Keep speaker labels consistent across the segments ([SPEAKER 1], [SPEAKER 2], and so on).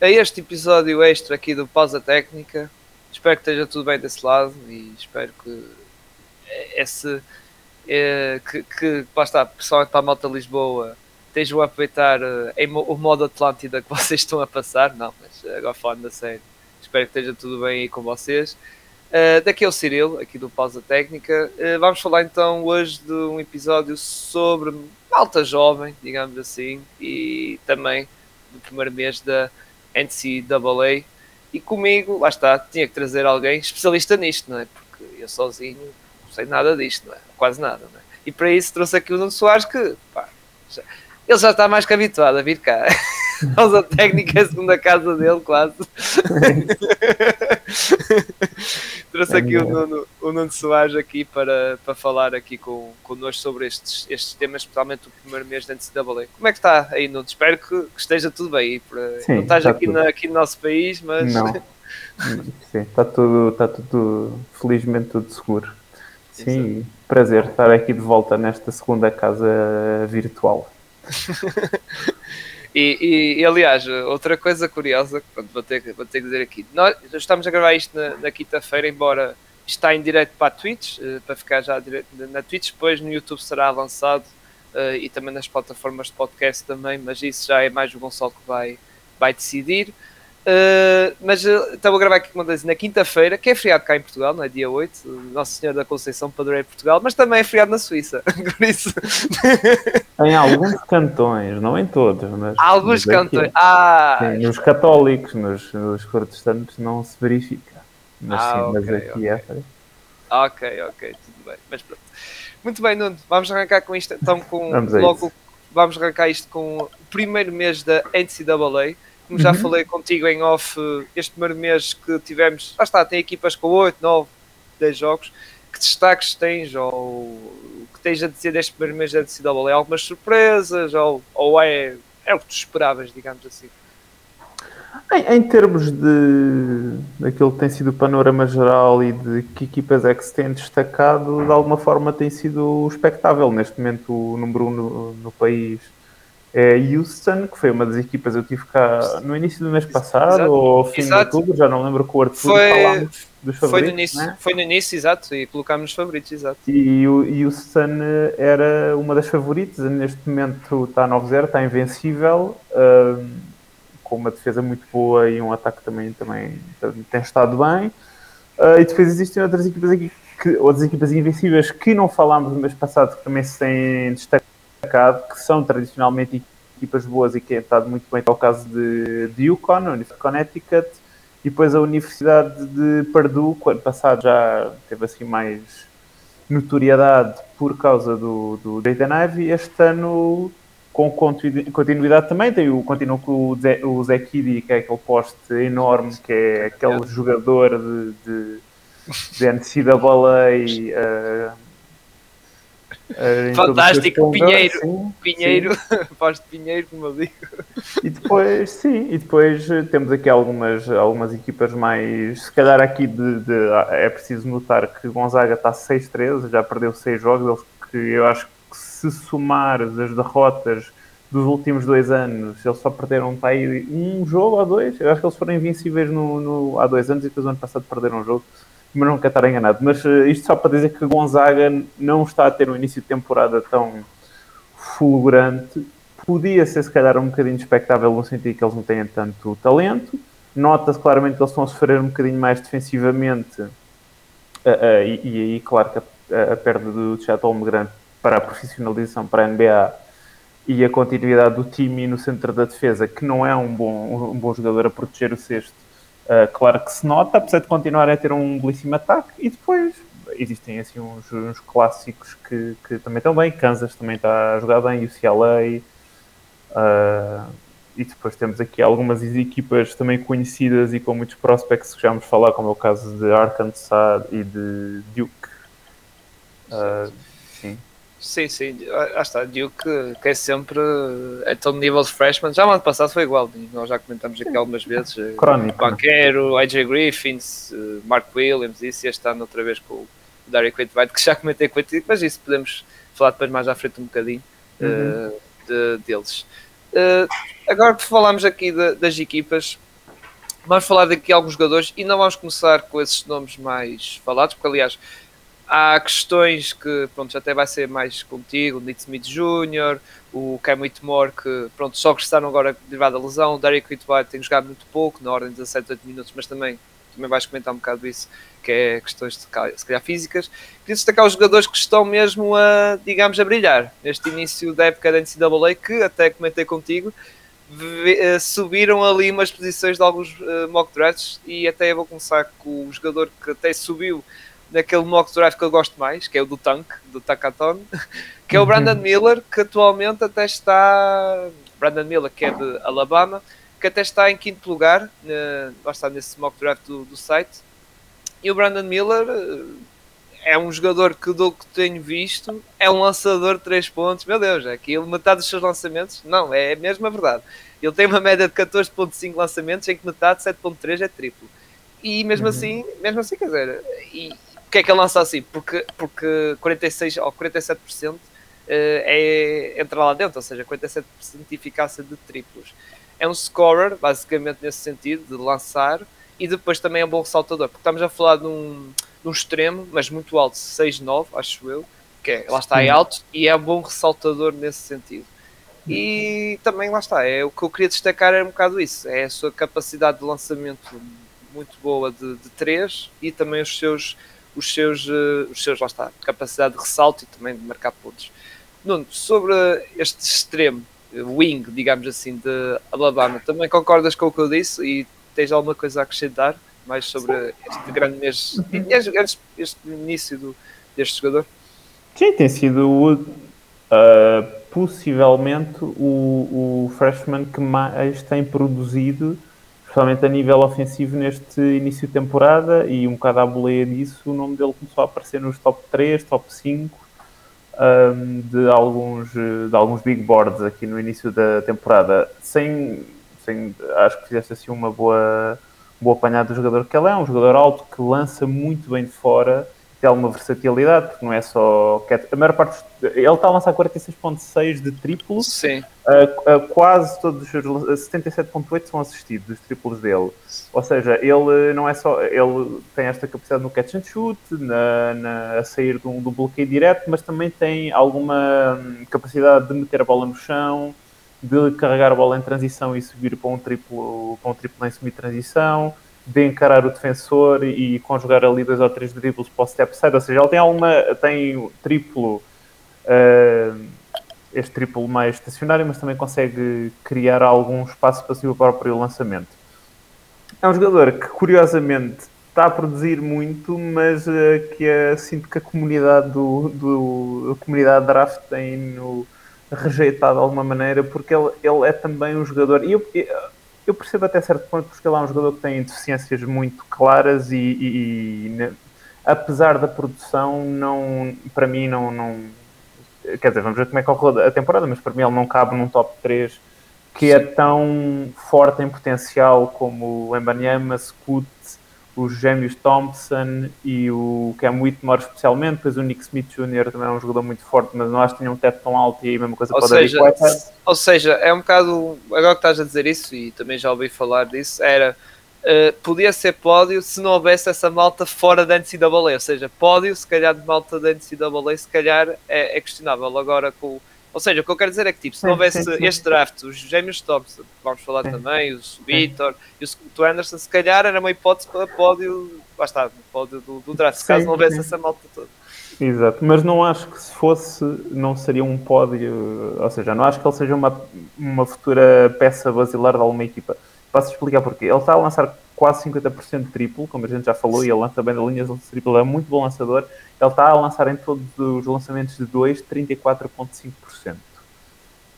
[SPEAKER 1] a este episódio extra aqui do Pausa Técnica. Espero que esteja tudo bem desse lado e espero que esse é, que, que lá principalmente para a Malta Lisboa, estejam a aproveitar em, o modo Atlântida que vocês estão a passar. Não, mas agora falando da série, espero que esteja tudo bem aí com vocês. Uh, daqui é o Cirilo, aqui do Pausa Técnica. Uh, vamos falar então hoje de um episódio sobre malta jovem, digamos assim, e também do primeiro mês da NCAA. E comigo, lá está, tinha que trazer alguém especialista nisto, não é? Porque eu sozinho não sei nada disto, não é? Quase nada, não é? E para isso trouxe aqui o Nuno Soares que, pá, já, ele já está mais que habituado a vir cá. causa técnica é a segunda casa dele, quase. Trouxe aqui o Nuno, o Nuno Soares aqui para, para falar aqui com, connosco sobre estes, estes temas, especialmente o primeiro mês da NCAA. Como é que está aí, Nuno? Espero que, que esteja tudo bem. Para, Sim, não estás aqui, na, aqui no nosso país, mas...
[SPEAKER 2] Não. Sim, está tudo, está tudo, felizmente tudo seguro. Sim, Exato. prazer estar aqui de volta nesta segunda casa virtual.
[SPEAKER 1] E, e, e, aliás, outra coisa curiosa, pronto, vou, ter, vou ter que dizer aqui, nós estamos a gravar isto na, na quinta-feira, embora está em direto para a Twitch, uh, para ficar já na Twitch, depois no YouTube será lançado uh, e também nas plataformas de podcast também, mas isso já é mais o Gonçalo que vai, vai decidir. Uh, mas uh, estava a gravar aqui, como disse, na quinta-feira, que é feriado cá em Portugal, não é? Dia 8, Nosso Senhor da Conceição, padroeiro de Portugal, mas também é feriado na Suíça, por isso.
[SPEAKER 2] Em alguns cantões, não em todos, mas.
[SPEAKER 1] Alguns cantões. Ah,
[SPEAKER 2] sim, nos católicos, nos, nos, protestantes não se verifica. Mas ah, sim, okay, mas aqui okay. é.
[SPEAKER 1] Ok, ok, tudo bem. Mas pronto. Muito bem, Nuno, vamos arrancar com isto então com vamos logo. Vamos arrancar isto com o primeiro mês da NCAA como já uhum. falei contigo em off, este primeiro mês que tivemos, lá está, tem equipas com 8, 9, 10 jogos. Que destaques tens ou que tens a dizer deste primeiro mês da NCAA? Algumas surpresas ou, ou é, é o que tu esperavas, digamos assim?
[SPEAKER 2] Em, em, termos de daquilo que tem sido o panorama geral e de que equipas é que se tem destacado, de alguma forma tem sido espectável. Neste momento, o número 1 um no, no país é Houston, que foi uma das equipas eu tive cá no início do mês passado exato. ou fim exato. de outubro, já não lembro com o Arthur
[SPEAKER 1] foi, dos favoritos. Foi no, início, né? foi no início, exato, e colocámos os favoritos, exato.
[SPEAKER 2] E o Houston era uma das favoritas, neste momento está 9-0, está invencível, um, com uma defesa muito boa e um ataque também, também tem estado bem. Uh, e depois existem outras equipas aqui, que, outras equipas invencíveis que não falámos no mês passado, que também se têm destacado que são tradicionalmente equipas boas e que têm estado muito bem, é o caso de, de Yukon, a Universidade de Connecticut, e depois a Universidade de Purdue, que ano passado já teve assim mais notoriedade por causa do, do Dayton Ivy, este ano com continuidade também, tem o, continua com o Zé, Kiddy, que é aquele poste enorme, que é aquele jogador de, de, de NCAA, uh,
[SPEAKER 1] Fantástico, Pinheiro, sim, Pinheiro, faz de Pinheiro, como eu digo.
[SPEAKER 2] E depois, sim, e depois eh, temos aqui algumas, algumas equipas mais. Se calhar aqui de, de é preciso notar que Gonzaga está 6-13, já perdeu 6 jogos, que eu acho que se somar as derrotas dos últimos dois anos, eles só perderam tá aí um jogo ou dois. Eu acho que eles foram invencíveis no, no, há dois anos e depois no ano passado perderam um jogo mas nunca estar enganado. Mas uh, isto só para dizer que Gonzaga não está a ter um início de temporada tão fulgurante. Podia ser, se calhar, um bocadinho expectável no sentido que eles não têm tanto talento. Nota-se claramente que eles estão a sofrer um bocadinho mais defensivamente. Uh, uh, e, e, aí, claro que a, a perda do Chet Holmgren para a profissionalização para a NBA e a continuidade do time no centro da defesa, que não é um bom, um bom jogador a proteger o cesto, Uh, claro que se nota, apesar de continuar a ter um belíssimo ataque, e depois existem assim uns, uns clássicos que, que, também estão bem. Kansas também está a jogar bem, UCLA. Uh, e depois temos aqui algumas equipas também conhecidas e com muitos prospects que já vamos falar, como é o caso de Arkansas e de Duke. Uh, sim.
[SPEAKER 1] Sim, ah está, Duke que é sempre é tão nível de freshman, já no ano passado foi igual, nós já comentamos aqui algumas vezes, eh,
[SPEAKER 2] Crónico.
[SPEAKER 1] Banquero, AJ Griffins, eh, Mark Williams, isso, e este ano outra vez com o Derek White, que já comentei com ele, mas isso podemos falar depois mais à frente um bocadinho uhum. uh, de, deles. Uh, agora que falámos aqui de, das equipas, vamos falar daqui alguns jogadores e não vamos começar com esses nomes mais falados, porque aliás há questões que pronto, até vai ser mais contigo, o Nick Smith Jr., o Cam Whitmore, que pronto, só regressaram agora derivado da lesão, o Derek Whitwright tem jogado muito pouco, na ordem de 17, 8 minutos, mas também, também vais comentar um bocado isso, que é questões de, se calhar físicas. Queria destacar os jogadores que estão mesmo a, digamos, a brilhar neste início da época da NCAA, que até comentei contigo, eh, subiram ali umas posições de alguns uh, mock drafts e até vou começar com o jogador que até subiu naquele mock draft que eu gosto mais, que é o do Tank, do Takaton, que é o Brandon uhum. Miller, que atualmente até está. Brandon Miller, que é de Alabama, que até está em quinto lugar, lá está nesse mock draft do, do site. E o Brandon Miller uh, é um jogador que, do que tenho visto, é um lançador de 3 pontos. Meu Deus, é aquilo, metade dos seus lançamentos, não, é mesmo a verdade. Ele tem uma média de 14,5 lançamentos, em que metade, 7,3 é triplo. E mesmo uhum. assim, mesmo assim, quer dizer, e, porque é que ele lança assim? Porque, porque 46 ou 47% eh, é entrar lá dentro, ou seja, 47% de eficácia de triplos. É um scorer, basicamente nesse sentido, de lançar, e depois também é um bom ressaltador, porque estamos a falar de um, de um extremo, mas muito alto, 6-9, acho eu, que é, lá está, é alto, e é um bom ressaltador nesse sentido. E também lá está, é o que eu queria destacar era um bocado isso, é a sua capacidade de lançamento muito boa de, de 3 e também os seus os seus, uh, os seus lá está, capacidade de ressalto e também de marcar pontos. Nuno, sobre este extremo, eh, wing, digamos assim, de Alabama, também concordas com o que eu disse e tens alguma coisa a acrescentar mais sobre este grande mês, este, este início do, deste jogador?
[SPEAKER 2] Sim, tem sido uh, possivelmente o, o freshman que mais tem produzido especialmente a nível ofensivo neste início de temporada e um bocado à boleia disso, o nome dele começou a aparecer nos top 3, top 5 um, de, alguns, de alguns big boards aqui no início da temporada. Sem, sem, acho que fizesse assim uma boa, boa apanhada do jogador que ele é, um jogador alto que lança muito bem de fora tem alguma versatilidade, porque não é só. A maior parte. Ele está a lançar 46,6 de triplo.
[SPEAKER 1] Sim.
[SPEAKER 2] Uh, uh, quase todos os 77,8 são assistidos, os triplos dele. Ou seja, ele não é só. Ele tem esta capacidade no catch and shoot, na, na, a sair do, do bloqueio direto, mas também tem alguma hum, capacidade de meter a bola no chão, de carregar a bola em transição e subir para um triplo, para um triplo em semi-transição de encarar o defensor e conjugar ali dois ou três dribles para o step side, ou seja, ele tem alguma, tem triplo, uh, este triplo mais estacionário, mas também consegue criar algum espaço para o próprio lançamento. É um jogador que, curiosamente, está a produzir muito, mas uh, que é, sinto que a comunidade do, do a comunidade draft tem no rejeitado de alguma maneira, porque ele, ele é também um jogador. E eu, eu percebo até certo ponto porque ele é um jogador que tem deficiências muito claras e, e, e apesar da produção, não, para mim não, não. Quer dizer, vamos ver como é que ocorre a temporada, mas para mim ele não cabe num top 3 que é tão forte em potencial como o Embanyama, Scoot, os gêmeos Thompson e o Cam Whitmore especialmente, depois o Nick Smith Jr. também é um jogador muito forte, mas não acho que tinha um teto tão alto e aí a mesma coisa
[SPEAKER 1] ou
[SPEAKER 2] para
[SPEAKER 1] seja, Ou seja, é um bocado, agora que estás a dizer isso, e também já ouvi falar disso, era, uh, podia ser pódio se não houvesse essa malta fora da NCAA, ou seja, pódio se calhar de malta da NCAA se calhar é, é questionável, agora com ou seja, o que eu quero dizer é que tipo, se não houvesse este draft, os gêmeos Thompson, vamos falar também, o Vitor e o Scott Anderson, se calhar era uma hipótese para pódio, lá está, pódio do, do draft, caso não houvesse essa malta toda.
[SPEAKER 2] Exato, mas não acho que se fosse, não seria um pódio, ou seja, não acho que ele seja uma, uma futura peça basilar de alguma equipa. Posso explicar porquê. Ele está a lançar quase 50% de triplo, como a gente já falou, e ele lança bem da linha de triplo, é muito bom lançador. Ele está a lançar em todos os lançamentos de 2, 34,5%.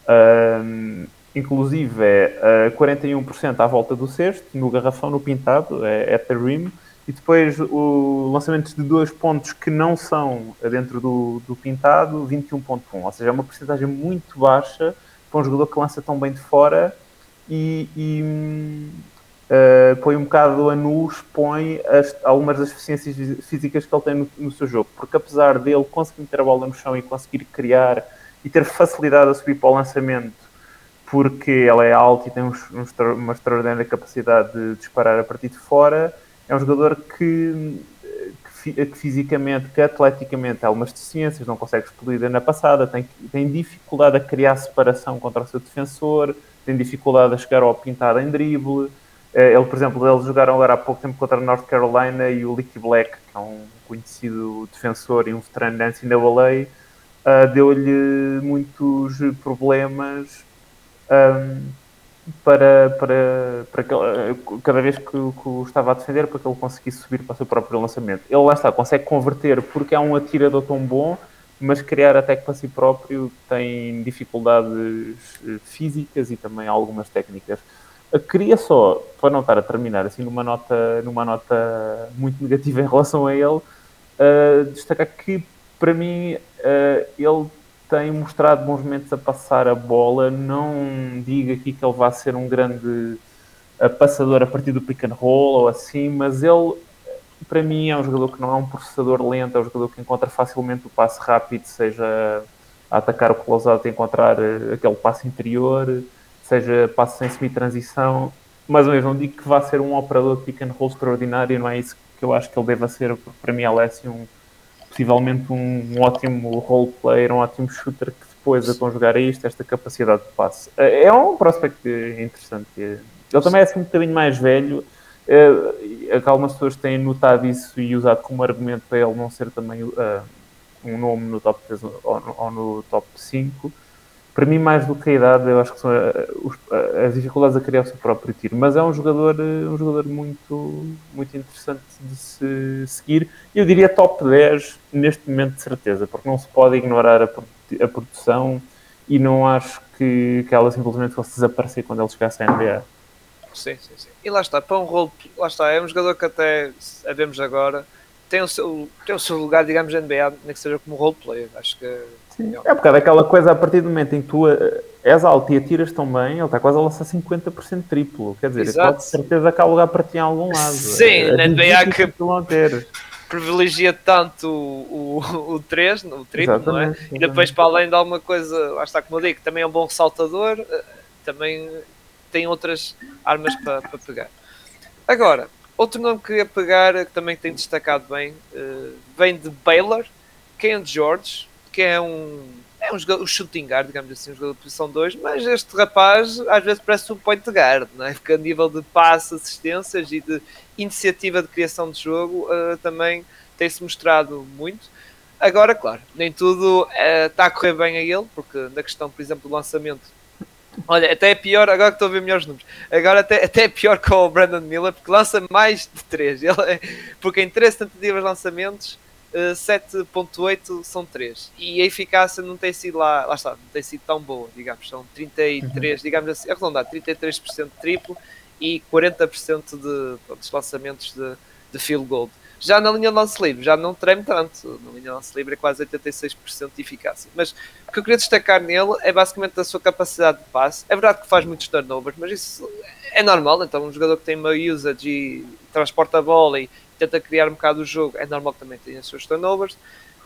[SPEAKER 2] Um, inclusive é uh, 41% à volta do cesto, no garrafão, no pintado, é at the rim, e depois o lançamentos de dois pontos que não são dentro do, do pintado, 21.1, ou seja, é uma porcentagem muito baixa para um jogador que lança tão bem de fora e, e uh, põe um bocado a nu, expõe as, algumas das deficiências físicas que ele tem no, no, seu jogo. Porque apesar dele conseguir meter a bola no chão e conseguir criar e ter facilidade a subir para o lançamento, porque ele é alto e tem um, um, uma extraordinária capacidade de disparar a partir de fora. É um jogador que, que, que fisicamente, que atleticamente, há algumas deficiências, não consegue explodir na passada, tem, tem dificuldade a criar separação contra o seu defensor, tem dificuldade a chegar ao pintado em drible. Eh, ele, por exemplo, eles jogaram agora há pouco tempo contra a North Carolina e o Licky Black, que é um conhecido defensor e um veterano da NCAA, uh, deu-lhe muitos problemas um, para, para, para que, cada vez que, que o estava a defender para que ele conseguisse subir para o seu próprio lançamento. Ele lá está, consegue converter porque é um atirador tão bom, mas criar até que para si próprio tem dificuldades eh, físicas e também algumas técnicas. Queria só, para não estar a terminar assim numa nota, numa nota muito negativa em relação a ele, uh, destacar que para mim uh, ele tem mostrado bons momentos a passar a bola. Não digo aqui que ele vá ser um grande passador a partir do pick and roll ou assim, mas ele, para mim, é um jogador que não é um processador lento, é um jogador que encontra facilmente o passe rápido, seja a atacar o close-out e encontrar eh, aquele passe interior, seja passe sem semi-transição. Mas mesmo não digo que vá ser um operador de pick and roll extraordinário, não é isso que eu acho que ele deva ser, porque para mim, Alessio é um possivelmente um, um ótimo role player, um ótimo shooter que depois a conjugar a isto, esta capacidade de passe. É, é um prospect interessante. Ele também é assim um bocadinho mais velho. É, algumas pessoas têm notado isso e usado como argumento para ele não ser também uh, um nome no top 3 ou, ou no top 5 para mim, mais do que a idade, eu acho que são eh, eh, as dificuldades a criar o seu próprio tiro. Mas é um jogador, eh, um jogador muito, muito interessante de se seguir. Eu diria top 10 neste momento, de certeza, porque não se pode ignorar a, produção e não acho que, que ela simplesmente fosse desaparecer quando ele chegasse à NBA.
[SPEAKER 1] Sim, sim, sim. E lá está, para um rolo, lá está, é um jogador que até sabemos agora tem o seu, tem o seu lugar, digamos, na NBA, nem que seja como role player. Acho que
[SPEAKER 2] Sim. É por causa daquela coisa, a partir do momento em que tu eh, és alto e atiras tão bem, ele está quase a lançar 50% triplo. Quer dizer, Exato. pode certeza que há lugar para ti em algum lado.
[SPEAKER 1] Sim, é, na NBA que privilegia tanto o, o, o 3, o triplo, exatamente, não é? Exatamente. E depois, para além de alguma coisa, lá está como eu digo, também é um bom saltador, eh, também tem outras armas para, para pegar. Agora, outro nome que queria pegar, que também tem destacado bem, vem de Baylor, Ken George, que é um, é um, jogador, um shooting guard, digamos assim, um jogador de posição 2, mas este rapaz às vezes parece um point guard, não é? porque a nível de passe, assistências e de iniciativa de criação de jogo uh, também tem-se mostrado muito. Agora, claro, nem tudo uh, está a correr bem a ele, porque na questão, por exemplo, do lançamento, olha, até é pior, agora que estou a ver melhores números, agora até, até é pior com o Brandon Miller, porque lança mais de 3, ele é, porque em 3 tentativas de lançamentos 7.8 são 3 e a eficácia não tem sido lá, lá está, não tem sido tão boa, digamos, são 33, uhum. digamos assim, arredondado, 33% de triplo e 40% de pronto, lançamentos de, de field goal. Já na linha de lance livre, já não treme tanto, na linha de lance livre é quase 86% de eficácia, mas o que eu queria destacar nele é basicamente a sua capacidade de passe, é verdade que faz muitos turnovers, mas isso é normal, então um jogador que tem uma usage e transporta a bola e tenta criar um bocado o jogo, é normal que também tenha os seus turnovers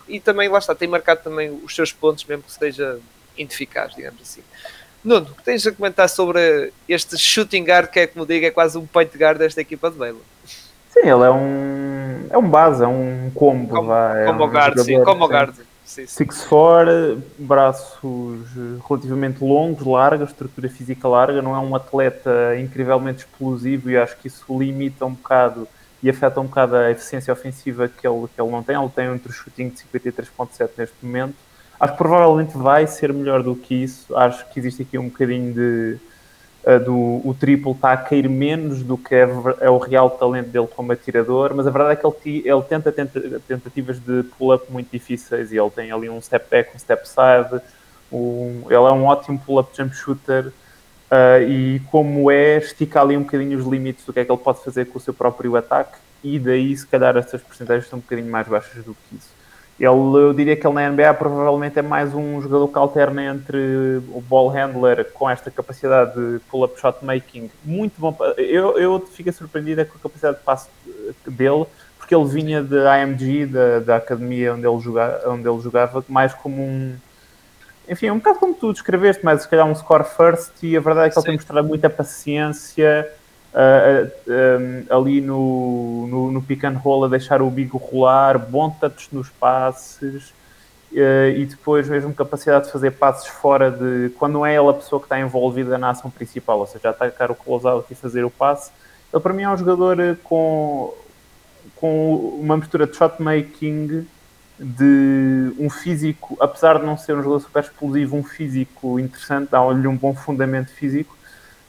[SPEAKER 1] e também, lá está, tem marcado também os seus pontos, mesmo que esteja ineficaz, digamos assim. Nuno, o que tens a comentar sobre este shooting guard, que é como digo, é quase um point guard desta equipa de Baylor?
[SPEAKER 2] Sim, ele é um, é um base, é um combo.
[SPEAKER 1] Como, é combo um guard, sim, combo guard.
[SPEAKER 2] 6'4", braços relativamente longos, larga, estrutura física larga, não é um atleta incrivelmente explosivo e acho que isso limita um bocado e afeta um bocado a eficiência ofensiva que ele, que ele não tem. Ele tem um shooting de 53.7 neste momento. Acho que provavelmente vai ser melhor do que isso. Acho que existe aqui um bocadinho de. Uh, do, o triplo está a cair menos do que é, é, o real talento dele como atirador, mas a verdade é que ele, ele tenta, tenta tentativas de pull-up muito difíceis e ele tem ali um step back, um step side. Um, ele é um ótimo pull-up jump shooter Uh, e como é, estica ali um bocadinho os limites do que é que ele pode fazer com o seu próprio ataque e daí se calhar essas porcentagens são um bocadinho mais baixas do que isso. Ele, eu diria que ele na NBA provavelmente é mais um jogador que alterna entre o ball handler com esta capacidade de pull-up shot making, muito bom. Eu, eu fico surpreendido com a capacidade de passe dele, porque ele vinha da AMG, da, da academia onde ele, jogava, onde ele jogava, mais como um enfim, é um bocado como tu descreveste, mas se calhar um score first e a verdade é que ele tem mostrado muita paciência uh, uh, um, ali no, no, no, pick and roll a deixar o bigo rolar, bom touch nos passes uh, e depois mesmo capacidade de fazer passes fora de quando não é ele a pessoa que está envolvida na ação principal, ou seja, atacar o close-out e fazer o passe. Ele para mim é um jogador com, com uma mistura de shot making de um físico, apesar de não ser um jogador super explosivo, um físico interessante, dá-lhe um bom fundamento físico.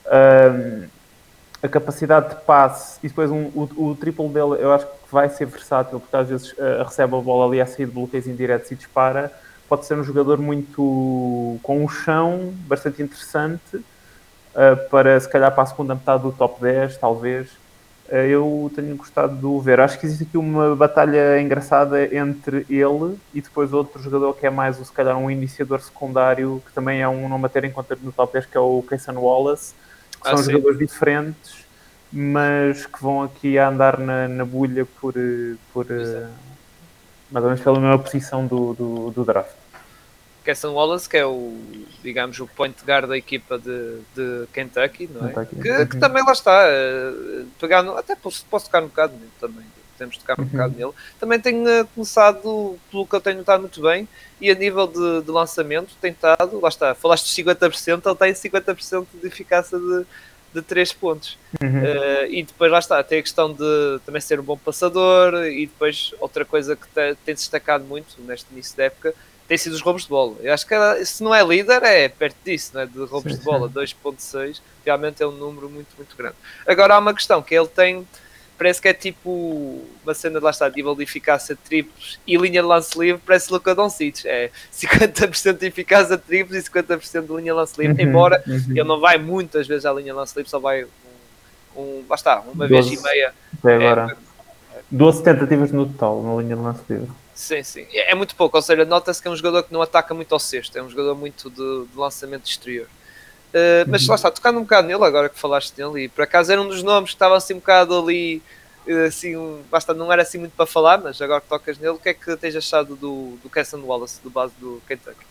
[SPEAKER 2] Um, a capacidade de passe e depois um, o, o triplo dele eu acho que vai ser versátil porque às vezes uh, recebe a bola ali a sair de bloqueios indiretos e dispara pode ser um jogador muito com um chão bastante interessante uh, para se calhar para a segunda metade do top 10 talvez eu tenho gostado de o ver. Acho que existe aqui uma batalha engraçada entre ele e depois outro jogador que é mais, se calhar, um iniciador secundário, que também é um nome a ter em conta no top 10, que é o Kaysen Wallace. Que ah, são sim. jogadores diferentes, mas que vão aqui a andar na, na bulha por, por eh, mais ou menos pela mesma posição do, do, do draft.
[SPEAKER 1] Kesson Wallace, que é o, digamos, o point guard da equipa de, de Kentucky, não é? Kentucky. Que, que, também lá está, uh, pegar no, até posso, posso tocar um bocado nele também, podemos tocar um uhum. bocado nele. Também tem uh, começado, pelo que eu tenho notado muito bem, e a nível de, de lançamento tem estado, lá está, falaste de 50%, ele tem 50% de eficácia de, de 3 pontos. Uhum. Uh, e depois lá está, tem a questão de também ser um bom passador, e depois outra coisa que te, tem destacado muito neste início da época tem sido os roubos de bola. Eu acho que se não é líder, é perto disso, né? de roubos sim, de bola, 2.6, realmente é um número muito, muito grande. Agora há uma questão que ele tem, parece que é tipo uma cena de lá está, nível de eficácia de triplos e linha de lance livre, parece Luca Doncic, é 50% de eficácia de triplos e 50% de linha de lance livre, uhum, embora uhum. ele não vai muitas vezes à linha de lance livre, só vai um, um lá está, uma 12, vez e meia.
[SPEAKER 2] Até agora. É, 12 tentativas no total na linha de lance livre.
[SPEAKER 1] Sim, sim. É, é muito pouco, ou seja, nota-se que é um jogador que não ataca muito ao sexto, é um jogador muito de, de lançamento exterior. Uh, mas uhum. lá está, tocando um bocado nele, agora que falaste dele, e por acaso era um dos nomes que estava assim um bocado ali, uh, assim, um, basta, não era assim muito para falar, mas agora que tocas nele, o que é que tens achado do, do Kesson Wallace, do base do Kentucky?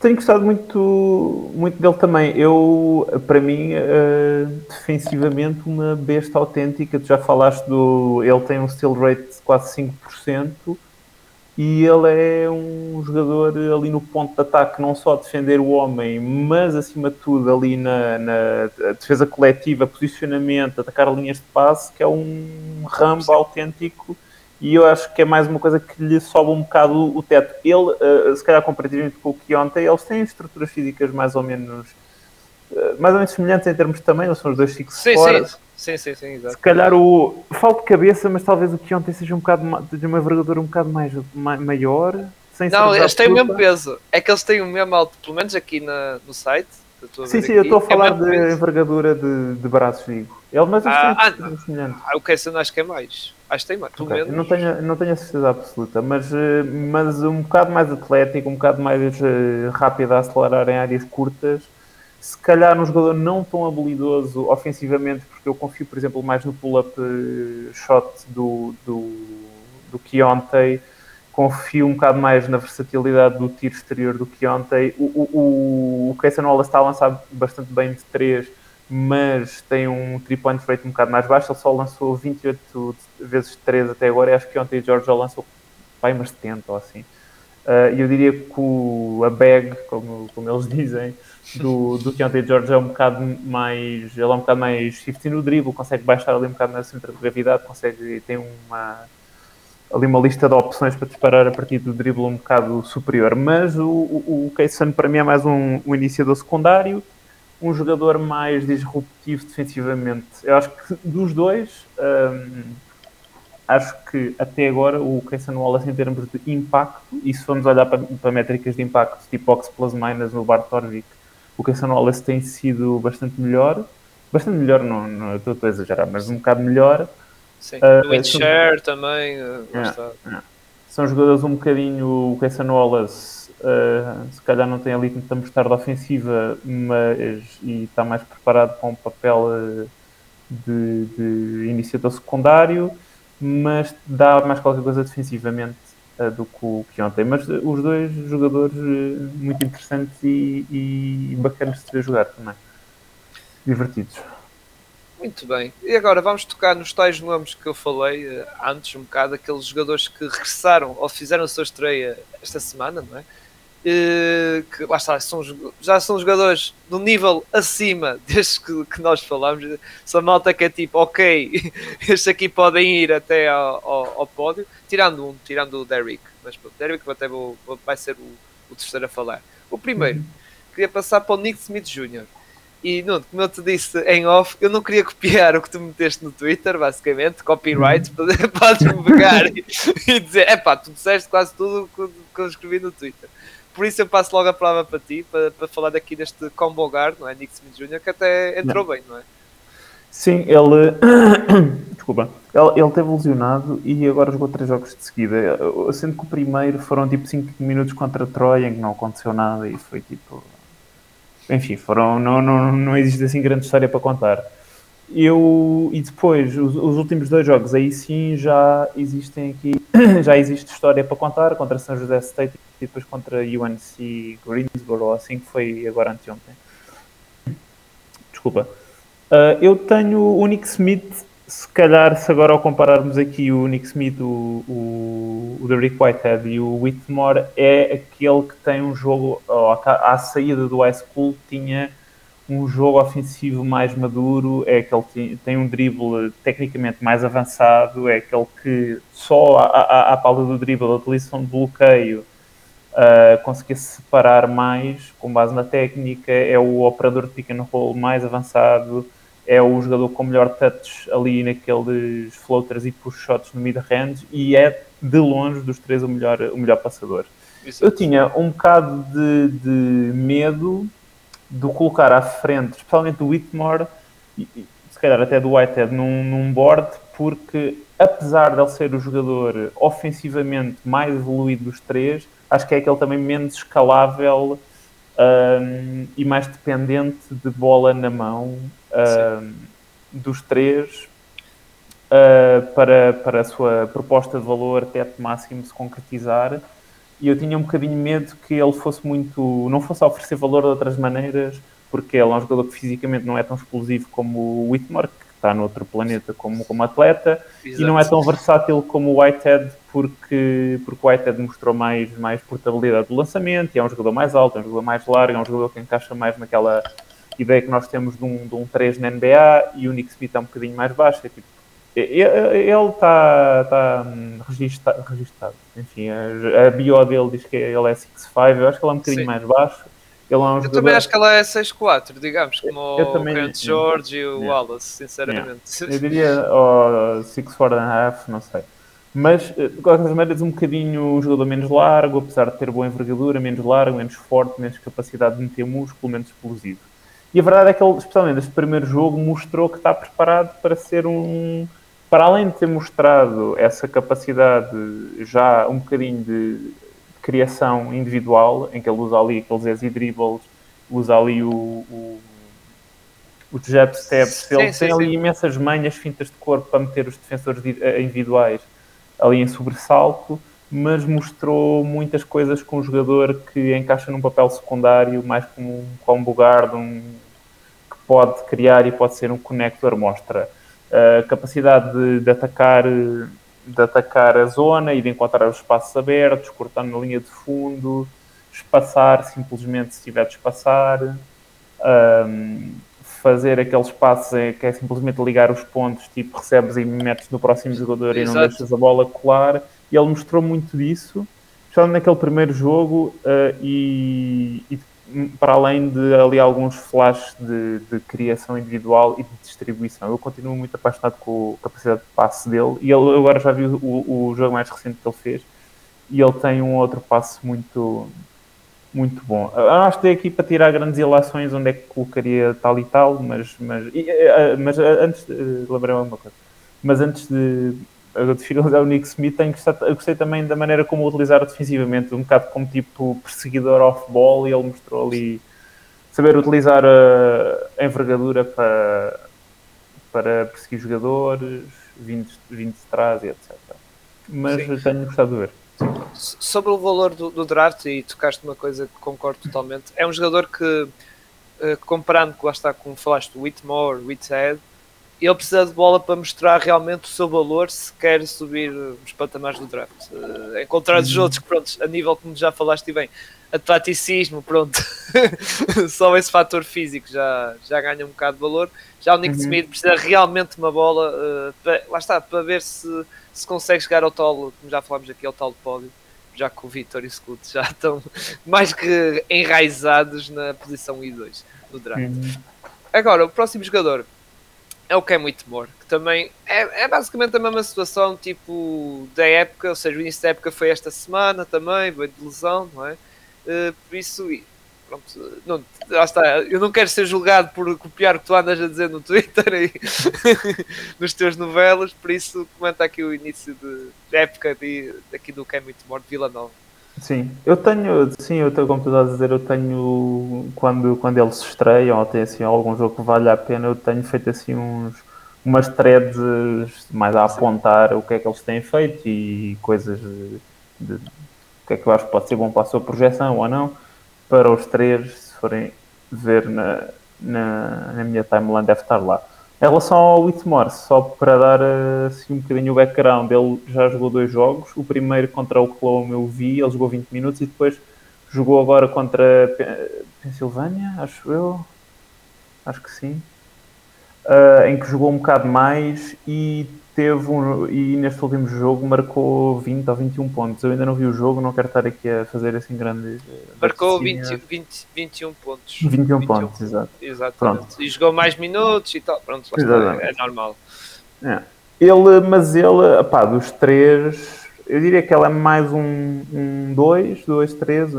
[SPEAKER 2] Tenho gostado muito, muito dele também. Eu, para mim, uh, defensivamente, uma besta autêntica. Tu já falaste do. Ele tem um steal rate de quase 5% e ele é um jogador ali no ponto de ataque, não só defender o homem, mas acima de tudo ali na, na defesa coletiva, posicionamento, atacar linhas de passe, que é um rambo autêntico e eu acho que é mais uma coisa que lhe sobe um bocado o teto. Ele, uh, se calhar comparativamente com o Kionte, eles têm estruturas físicas mais ou menos uh, mais ou menos semelhantes em termos de tamanho, eles são os dois fixos
[SPEAKER 1] sim. Sim. Sim, sim, sim, exato.
[SPEAKER 2] Se calhar o. Falta de cabeça, mas talvez o que ontem seja um bocado de uma envergadura um bocado mais maior.
[SPEAKER 1] Sem não, eles têm o mesmo peso. É que eles têm o mesmo alto, pelo menos aqui na, no site.
[SPEAKER 2] Sim, sim, aqui, eu estou a é falar é de peso. envergadura de, de braços, digo. Ele, mas eles ah,
[SPEAKER 1] têm ah, semelhantes. Ah, o Kesson acho que é mais. Acho que tem mais, pelo okay. menos.
[SPEAKER 2] Não tenho, não tenho a certeza absoluta, mas, eh, mas um bocado mais atlético, um bocado mais uh, rápido a acelerar em áreas curtas se calhar um jogador não tão habilidoso ofensivamente, porque eu confio, por exemplo, mais no pull-up eh, shot do, do, do Keontae, confio um bocado mais na versatilidade do tiro exterior do Keontae. O, o, o, o Kaysen Wallace está a lançar bastante bem de 3, mas tem um 3-point rate um bocado mais baixo, ele só lançou 28 vezes 3 até agora, e acho que Keontae e George já lançou bem umas 70 ou assim. Uh, eu diria que o, a bag, como, como eles dizem, do, do Keontae George é um bocado mais ele é um bocado mais shifty no dribble, consegue baixar ali um bocado na centro de gravidade, consegue tem uma ali uma lista de opções para disparar a partir do dribble um bocado superior, mas o, o, o para mim é mais um, um iniciador secundário, um jogador mais disruptivo defensivamente. Eu acho que dos dois um, acho que até agora o Kaysen Wallace em termos de impacto, e se formos olhar para, para métricas de impacto tipo Ox plus minus no Bart Torvik, o Cassiano Wallace tem sido bastante melhor. Bastante melhor, não, não estou a exagerar, mas um bocado melhor.
[SPEAKER 1] Sim, uh, o Share também. Uh,
[SPEAKER 2] é, São jogadores um bocadinho. O Cassiano Wallace, uh, se calhar, não tem ali tanta mostarda ofensiva, mas e está mais preparado para um papel uh, de, de iniciador secundário, mas dá mais qualquer coisa defensivamente do que, que, ontem. Mas os dois jogadores uh, muito interessantes e, e bacanas de ver jogar também. Divertidos.
[SPEAKER 1] Muito bem. E agora vamos tocar nos tais nomes que eu falei antes, um bocado, aqueles jogadores que regressaram ou fizeram a sua estreia esta semana, não é? Que lá está, são, já são jogadores do nível acima destes que, que, nós falamos. São malta que é tipo, ok, estes aqui podem ir até ao, ao, ao pódio, tirando um, tirando o Derrick. Mas o Derrick até vou, vai ser o, o, terceiro a falar. O primeiro, uhum. queria passar para o Nick Smith Jr. E Nuno, como eu te disse em off, eu não queria copiar o que tu meteste no Twitter, basicamente, copyright, uhum. podes-me pegar e, e dizer, é pá, tu disseste quase tudo o que eu escrevi no Twitter por isso eu passo logo a palavra para ti, para, para falar daqui deste combo guard, não é? Nick Smith Jr., que até entrou não. bem, não é?
[SPEAKER 2] Sim, ele. Desculpa. Ele, ele teve lesionado e agora jogou três jogos de seguida. Sendo que o primeiro foram tipo 5 minutos contra Troia, em que não aconteceu nada e foi tipo. Enfim, foram, não, não, não existe assim grande história para contar. Eu, e depois, os, os, últimos dois jogos, aí sim já existem aqui, já existe história para contar, contra São José State e depois contra UNC Greensboro, assim que foi agora anteontem. Desculpa. Uh, eu tenho o Nick Smith, se calhar, se agora ao compararmos aqui o Nick Smith, o, o, o Derrick Whitehead e o Whitmore, é aquele que tem um jogo, oh, à saída do high school, tinha um jogo ofensivo mais maduro, é aquele que tem um drible tecnicamente mais avançado, é aquele que só à, à, pauta do drible utiliza um bloqueio, uh, conseguir separar mais com base na técnica, é o operador de pick and roll mais avançado, é o jogador com melhor touch ali naqueles floaters e push shots no mid-range e é de longe dos três o melhor, o melhor passador. Isso. Eu tinha um bocado de, de medo do colocar à frente, especialmente do Whitmore, e, se calhar até do Whitehead, num, num board, porque apesar de ele ser o jogador ofensivamente mais evoluído dos três, acho que é aquele também menos escalável um, e mais dependente de bola na mão um, dos três uh, para, para a sua proposta de valor teto máximo se concretizar e eu tinha um bocadinho medo que ele fosse muito. não fosse oferecer valor de outras maneiras, porque ele é um jogador que fisicamente não é tão explosivo como o Whitmore, que está no outro planeta como, como atleta, Exato. e não é tão versátil como o Whitehead, porque, porque o Whitehead mostrou mais, mais portabilidade do lançamento, e é um jogador mais alto, é um jogador mais largo, é um jogador que encaixa mais naquela ideia que nós temos de um, de um 3 na NBA, e o Nick Smith é um bocadinho mais baixo, é tipo ele está tá registado, registado. Enfim, a, a, bio dele diz que ele é 6'5", eu acho que ele é um bocadinho Sim. mais baixo. É um
[SPEAKER 1] eu
[SPEAKER 2] jogador...
[SPEAKER 1] também acho que ela é 6'4", digamos, como eu o também... Grant George e o yeah. Wallace, sinceramente.
[SPEAKER 2] Yeah. Eu diria oh, 6'4 and a half, não sei. Mas, eh, de qualquer maneira, um bocadinho o jogador menos largo, apesar de ter boa envergadura, menos largo, menos forte, menos capacidade de meter músculo, menos explosivo. E a verdade é que ele, especialmente neste primeiro jogo, mostrou que está preparado para ser um para além de ter mostrado essa capacidade já um bocadinho de criação individual, em que ele usa ali aqueles easy dribbles, usa ali o, o, o jab steps, sim, ele sim, tem ali sim. imensas manhas, fintas de corpo para meter os defensores eh, individuais ali em sobressalto, mas mostrou muitas coisas com um jogador que encaixa num papel secundário, mais como um combo guard, um, que pode criar e pode ser um conector, mostra a capacidade de, de, atacar, de atacar a zona e de encontrar os espaços abertos, cortando na linha de fundo, espaçar simplesmente se tiver de espaçar, um, fazer aqueles passos que é simplesmente ligar os pontos, tipo recebes e metes no próximo jogador Exato. e não deixas a bola colar. E ele mostrou muito disso, especialmente naquele primeiro jogo, uh, e, e para além de ali alguns flashes de, de, criação individual e de distribuição. Eu continuo muito apaixonado com a capacidade de passe dele e ele, agora já vi o, o, jogo mais recente que ele fez e ele tem um outro passe muito muito bom. Eu acho que dei aqui para tirar grandes ilações onde é que colocaria tal e tal, mas, mas, mas antes, lembrei-me alguma coisa. Mas antes de, a dificuldade o Nick Smith, tenho gostado, eu gostei também da maneira como o utilizaram defensivamente, um bocado como tipo perseguidor off-ball, e ele mostrou ali saber utilizar a, envergadura para, para perseguir jogadores, vindo, vindo de trás e etc. Mas Sim. tenho gostado de ver.
[SPEAKER 1] Sobre o valor do, do draft, e tocaste uma coisa que concordo totalmente, é um jogador que, uh, comparando com, lá está, como falaste, o Whitmore, Whithead, ele precisa de bola para mostrar realmente o seu valor se quer subir os patamares do draft. Uh, encontrar os uhum. outros pronto, a nível como já falaste bem, atleticismo, pronto, só esse fator físico já, já ganha um bocado de valor. Já o Nick uhum. Smith precisa realmente de uma bola, uh, para, lá está, para ver se, se consegue chegar ao tal, como já falámos aqui, ao tal pódio, já que o Vitor e o Scoot já estão mais que enraizados na posição I2 do draft. Uhum. Agora, o próximo jogador é o Cam Whitmore, que também é, é, basicamente a mesma situação, tipo, da época, ou seja, o início da época foi esta semana também, veio de lesão, não é? Uh, por isso, pronto, não, lá está, eu não quero ser julgado por copiar o que tu andas a dizer no Twitter e nos teus novelas, por isso comenta aqui o início de, de época de, aqui do Cam Whitmore de Vila Nova.
[SPEAKER 2] Sim, eu tenho, sim, eu tenho, como tu estás a dizer, eu tenho, quando, quando eles se estreiam ou tem assim algum jogo que vale a pena, eu tenho feito assim uns, umas threads mais a apontar o que é que eles têm feito e coisas de, de o que é que eu acho que pode ser bom para a sua projeção ou não, para os três, se forem ver na, na, na minha timeline, deve estar lá. Em relação ao Whitmore, só para dar assim, um bocadinho o background, ele já jogou dois jogos. O primeiro contra o Oklahoma eu vi, ele jogou 20 minutos e depois jogou agora contra Pensilvânia, acho eu. Acho que sim. Uh, em que jogou um bocado mais e teve um, e neste último jogo marcou 20 ou 21 pontos. Eu ainda não vi o jogo, não quero estar aqui a fazer assim grandes.
[SPEAKER 1] Eh, marcou 20, 20, 21 pontos.
[SPEAKER 2] 21, 21 pontos, exato.
[SPEAKER 1] Exatamente. Pronto. E jogou mais minutos e tal. Pronto, é, é normal.
[SPEAKER 2] É. Ele, mas ele, pá, dos três, eu diria que ele é mais um 2, 2, 3.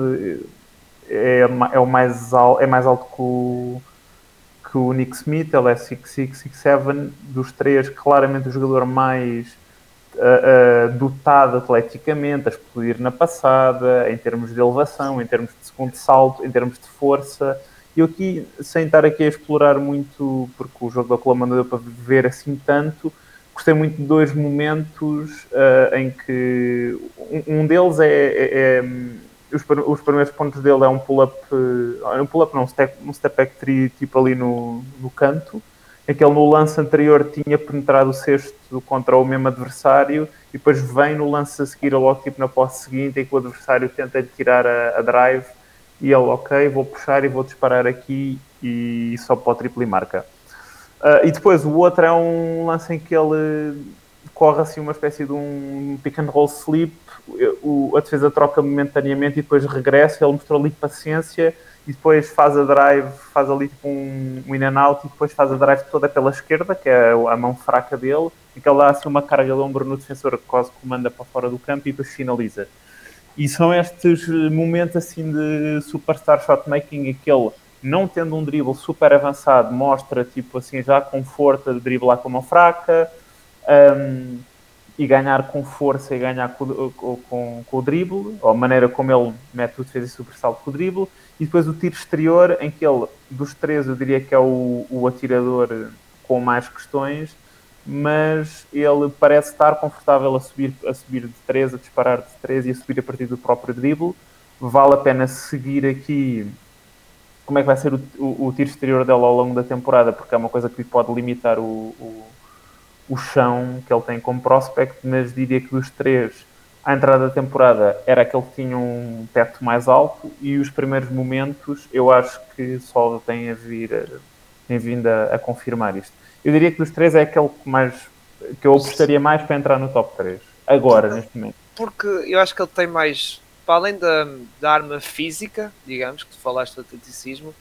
[SPEAKER 2] É, é, o mais, é mais alto que o que o Nick Smith, ele é 6'6", 6'7", dos três, claramente o jogador mais uh, uh, dotado atleticamente, a explodir na passada, em termos de elevação, em termos de segundo salto, em termos de força. Eu aqui, sem estar aqui a explorar muito, porque o jogo da Oklahoma não deu para ver assim tanto, gostei muito de dois momentos uh, em que um, um deles é, é, é os, os primeiros pontos dele é um pull-up, uh, um pull-up não, um step, um step back three, tipo ali no, no canto, em que ele no lance anterior tinha penetrado o sexto contra o mesmo adversário e depois vem no lance a seguir logo tipo na posse seguinte em que o adversário tenta tirar a, a drive e ele, ok, vou puxar e vou disparar aqui e só para o triple e marca. Uh, e depois o outro é um lance em que ele corre assim uma espécie de um pick and roll slip o, a defesa troca momentaneamente e depois regressa, ele mostrou ali paciência e depois faz a drive, faz ali tipo um, um in and out e depois faz a drive toda pela esquerda, que é a mão fraca dele, e que ele dá assim uma carga de ombro no defensor que quase comanda para fora do campo e depois finaliza. E são estes momentos assim de superstar shotmaking em que ele, não tendo um dribble super avançado, mostra tipo assim já conforto de driblar com a mão fraca. Um, e ganhar com força e ganhar com, com, com o drible, ou a maneira como ele mete o defesa e sobressalto com o drible, e depois o tiro exterior, em que ele, dos três, eu diria que é o, o atirador com mais questões, mas ele parece estar confortável a subir, a subir de três, a disparar de três e a subir a partir do próprio drible. Vale a pena seguir aqui como é que vai ser o, o, o tiro exterior dele ao longo da temporada, porque é uma coisa que pode limitar o, o o chão que ele tem como prospect, mas diria que dos três, à entrada da temporada era aquele que tinha um teto mais alto e os primeiros momentos eu acho que só tem a vir tem vindo a, a, confirmar isto. Eu diria que dos três é aquele que mais que eu apostaria mais para entrar no top 3 agora, neste momento.
[SPEAKER 1] Porque eu acho que ele tem mais, para além da, da arma física, digamos, que tu falaste do atleticismo,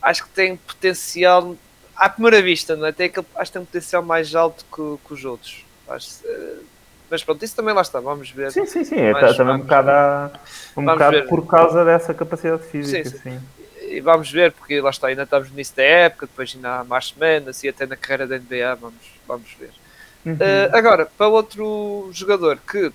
[SPEAKER 1] acho que tem potencial à primeira vista, não é? Tem aquele, acho que tem um potencial mais alto que, que os outros. Acho, eh, mas pronto, isso também lá está, vamos ver.
[SPEAKER 2] Sim, sim, sim, é mas, também um bocado, a, um bocado por causa dessa capacidade física. Sim, sim. sim.
[SPEAKER 1] E vamos ver, porque lá está, ainda estamos no início da época, depois ainda há mais semanas e até na carreira da NBA, vamos, vamos ver. Uhum. Uh, agora, para outro jogador que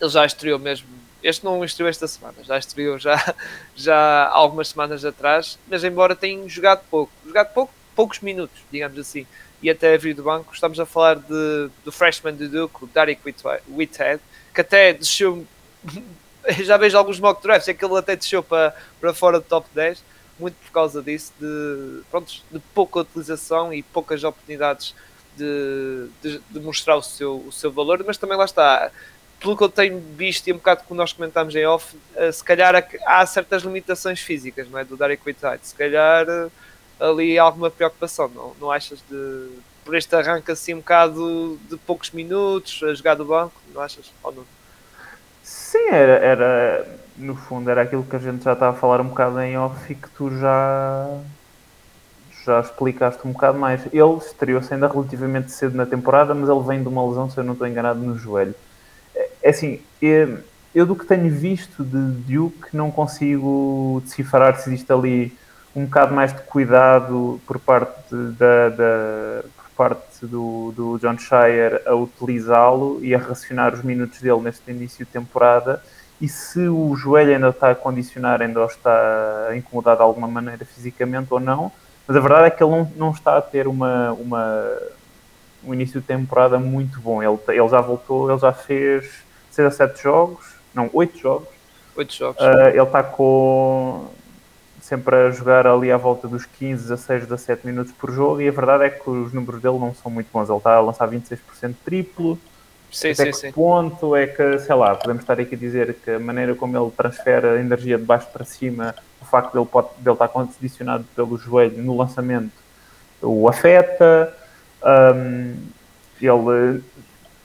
[SPEAKER 1] ele já estreou mesmo, este não estreou esta semana, já estreou já, já algumas semanas atrás, mas embora tenha jogado pouco, jogado pouco poucos minutos, digamos assim, e até vir do banco. Estamos a falar de, do freshman de Duke, o Derek Whitehead, que até desceu já vejo alguns mock drafts, é que ele até desceu para, para fora do top 10, muito por causa disso, de, pronto, de pouca utilização e poucas oportunidades de, de, de, mostrar o seu, o seu valor, mas também lá está. Pelo que eu tenho visto e um bocado que nós comentámos em off, eh, se calhar há certas limitações físicas não é? do Derek Whitehead. Se calhar eh, ali alguma preocupação, não, não achas de por este arranque assim um bocado de poucos minutos a jogar do banco, não achas? Ou não?
[SPEAKER 2] Sim, era, era no fundo era aquilo que a gente já estava a falar um bocado em off e que tu já já explicaste um bocado mais. Ele estreou-se ainda relativamente cedo na temporada, mas ele vem de uma lesão, se eu não estou enganado, no joelho. É, é assim, eu, eu do que tenho visto de Duke não consigo decifrar se existe ali um bocado mais de cuidado por parte da, da por parte do, do John Shire a utilizá-lo e a racionar os minutos dele neste início de temporada e se o joelho ainda está a condicionar, ainda está a incomodar de alguma maneira fisicamente ou não, mas a verdade é que ele não, não está a ter uma, uma, um início de temporada muito bom. Ele, ele já voltou, ele já fez 6 a 7 jogos, não, 8 jogos.
[SPEAKER 1] 8 jogos.
[SPEAKER 2] Uh, ele está com sempre a jogar ali à volta dos 15, 16, 17 minutos por jogo e a verdade é que os números dele não são muito bons. Ele está a lançar 26% triplo.
[SPEAKER 1] Sim,
[SPEAKER 2] Até
[SPEAKER 1] sim,
[SPEAKER 2] que
[SPEAKER 1] sim.
[SPEAKER 2] ponto é que, sei lá, podemos estar aqui a dizer que a maneira como ele transfere a energia de baixo para cima facto dele, pode, dele estar condicionado pelo joelho no lançamento o afeta. Um, ele